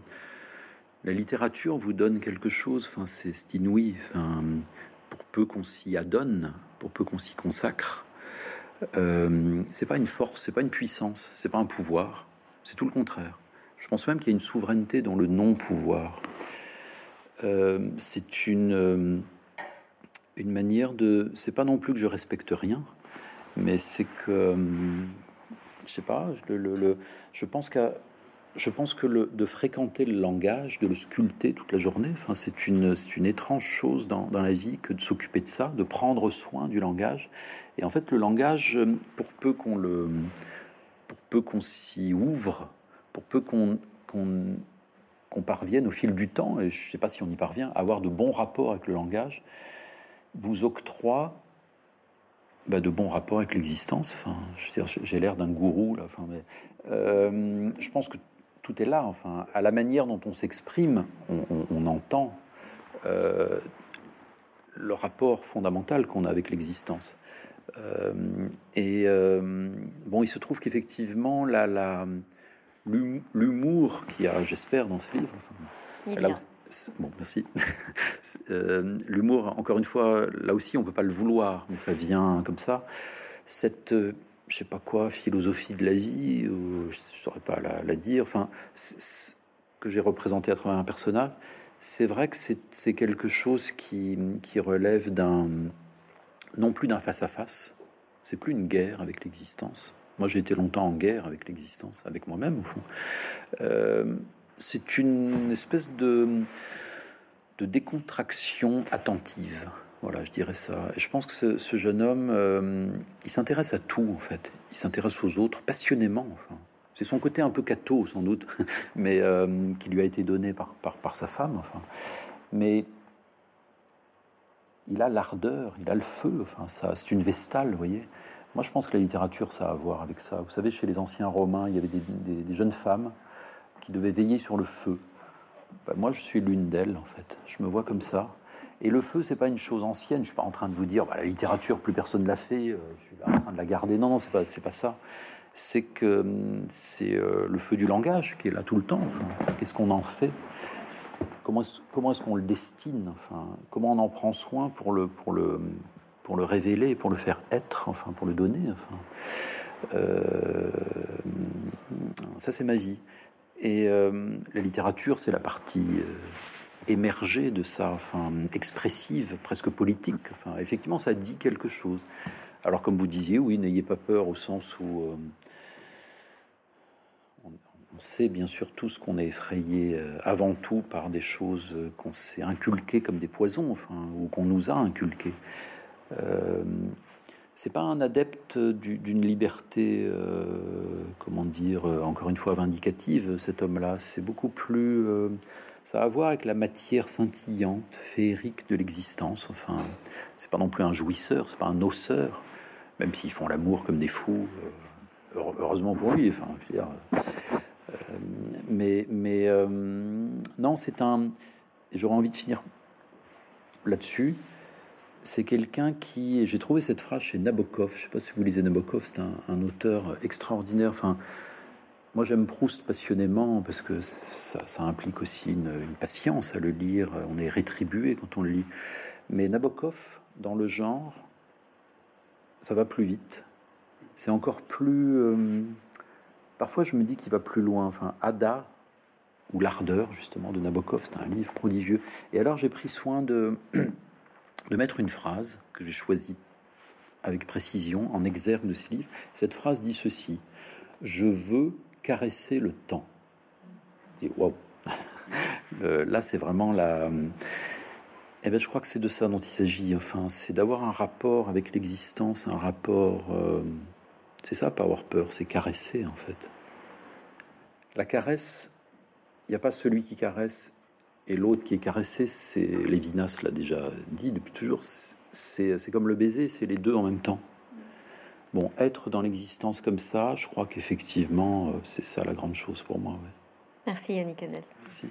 la littérature vous donne quelque chose, enfin c'est inouï, enfin, pour peu qu'on s'y adonne, pour peu qu'on s'y consacre, euh, c'est pas une force, c'est pas une puissance, c'est pas un pouvoir, c'est tout le contraire. Je pense même qu'il y a une souveraineté dans le non-pouvoir. Euh, c'est une euh, une manière de. C'est pas non plus que je respecte rien, mais c'est que euh, je sais pas. Le, je pense qu'à je pense que de fréquenter le langage, de le sculpter toute la journée, enfin, c'est une, une étrange chose dans, dans, la vie que de s'occuper de ça, de prendre soin du langage. Et en fait, le langage, pour peu qu'on le, pour peu qu'on s'y ouvre, pour peu qu'on qu'on parvienne au fil du temps, et je ne sais pas si on y parvient, à avoir de bons rapports avec le langage, vous octroie bah, de bons rapports avec l'existence. Enfin, j'ai l'air d'un gourou là. Enfin, mais euh, je pense que tout est là. Enfin, à la manière dont on s'exprime, on, entend euh, le rapport fondamental qu'on a avec l'existence. Euh, et bon, il se trouve qu'effectivement, la, l'humour qu'il y a, j'espère, dans ce livre. Enfin, Bon, merci. Euh, l'humour, encore une fois, là aussi, on peut pas le vouloir, mais ça vient comme ça. Cette, euh, je sais pas quoi, philosophie de la vie, ou, je saurais pas la, dire, enfin, que j'ai représenté à travers un personnage, c'est vrai que c'est quelque chose qui, relève d'un, non plus d'un face-à-face, c'est plus une guerre avec l'existence. Moi, j'ai été longtemps en guerre avec l'existence, avec moi-même, au fond. Euh, c'est une espèce de, de décontraction attentive. Voilà, je dirais ça. Je pense que ce, jeune homme, euh, il s'intéresse à tout, en fait. Il s'intéresse aux autres passionnément. Enfin. C'est son côté un peu cateau, sans doute, mais euh, qui lui a été donné par, par, sa femme. Enfin. Mais il a l'ardeur, il a le feu. Enfin, ça, c'est une vestale, vous voyez. Moi, je pense que la littérature, ça a à voir avec ça. Vous savez, chez les anciens Romains, il y avait des jeunes femmes qui devait veiller sur le feu. Ben, moi, je suis l'une d'elles, en fait. Je me vois comme ça. Et le feu, c'est pas une chose ancienne. Je suis pas en train de vous dire, bah, la littérature, plus personne l'a fait. Euh, je suis en train de la garder. Non, non, c'est pas, c'est pas ça. C'est que hum, c'est euh, le feu du langage qui est là tout le temps. Qu'est-ce qu'on en fait? Comment est-ce, comment est-ce qu'on le destine Enfin, comment on en prend soin pour le, pour le, pour le révéler, pour le faire être, enfin, pour le donner. Enfin, euh, ça, c'est ma vie. Et euh, la littérature, c'est la partie émergée de ça, enfin expressive, presque politique. Enfin, effectivement, ça dit quelque chose. Alors, comme vous disiez, oui, n'ayez pas peur au sens où euh, on, sait bien sûr tous qu'on est effrayé avant tout par des choses qu'on s'est inculquées comme des poisons, enfin, ou qu'on nous a inculquées c'est pas un adepte d'une liberté, euh, comment dire, euh, encore une fois vindicative, cet homme-là. C'est beaucoup plus. Euh, ça a à voir avec la matière scintillante, féerique de l'existence. Enfin, c'est pas non plus un jouisseur, c'est pas un osseur, même s'ils font l'amour comme des fous. heureusement pour lui. Enfin, dire, mais, mais non, c'est un. J'aurais envie de finir là-dessus c'est quelqu'un qui. J'ai trouvé cette phrase chez Nabokov. Je sais pas si vous lisez Nabokov, c'est un, auteur extraordinaire. Enfin, moi, j'aime Proust passionnément parce que ça, implique aussi une, patience à le lire. On est rétribué quand on le lit. Mais Nabokov, dans le genre, ça va plus vite. C'est encore plus. Euh, parfois, je me dis qu'il va plus loin. Enfin, Ada ou l'ardeur justement de Nabokov, c'est un livre prodigieux. Et alors, j'ai pris soin de de mettre une phrase que j'ai choisie avec précision en exergue de ce livre. Cette phrase dit ceci Je veux caresser le temps. Et waouh Là, c'est vraiment la. Eh bien, je crois que c'est de ça dont il s'agit. Enfin, c'est d'avoir un rapport avec l'existence, un rapport. Euh, c'est ça, pas avoir peur, c'est caresser en fait. La caresse, il n'y a pas celui qui caresse et l'autre qui est caressé. C'est Lévinas l'a déjà dit depuis toujours. C'est comme le baiser, c'est les deux en même temps. Bon, être dans l'existence comme ça, je crois qu'effectivement, euh, c'est ça la grande chose pour moi. Merci Yannick Adel. Merci.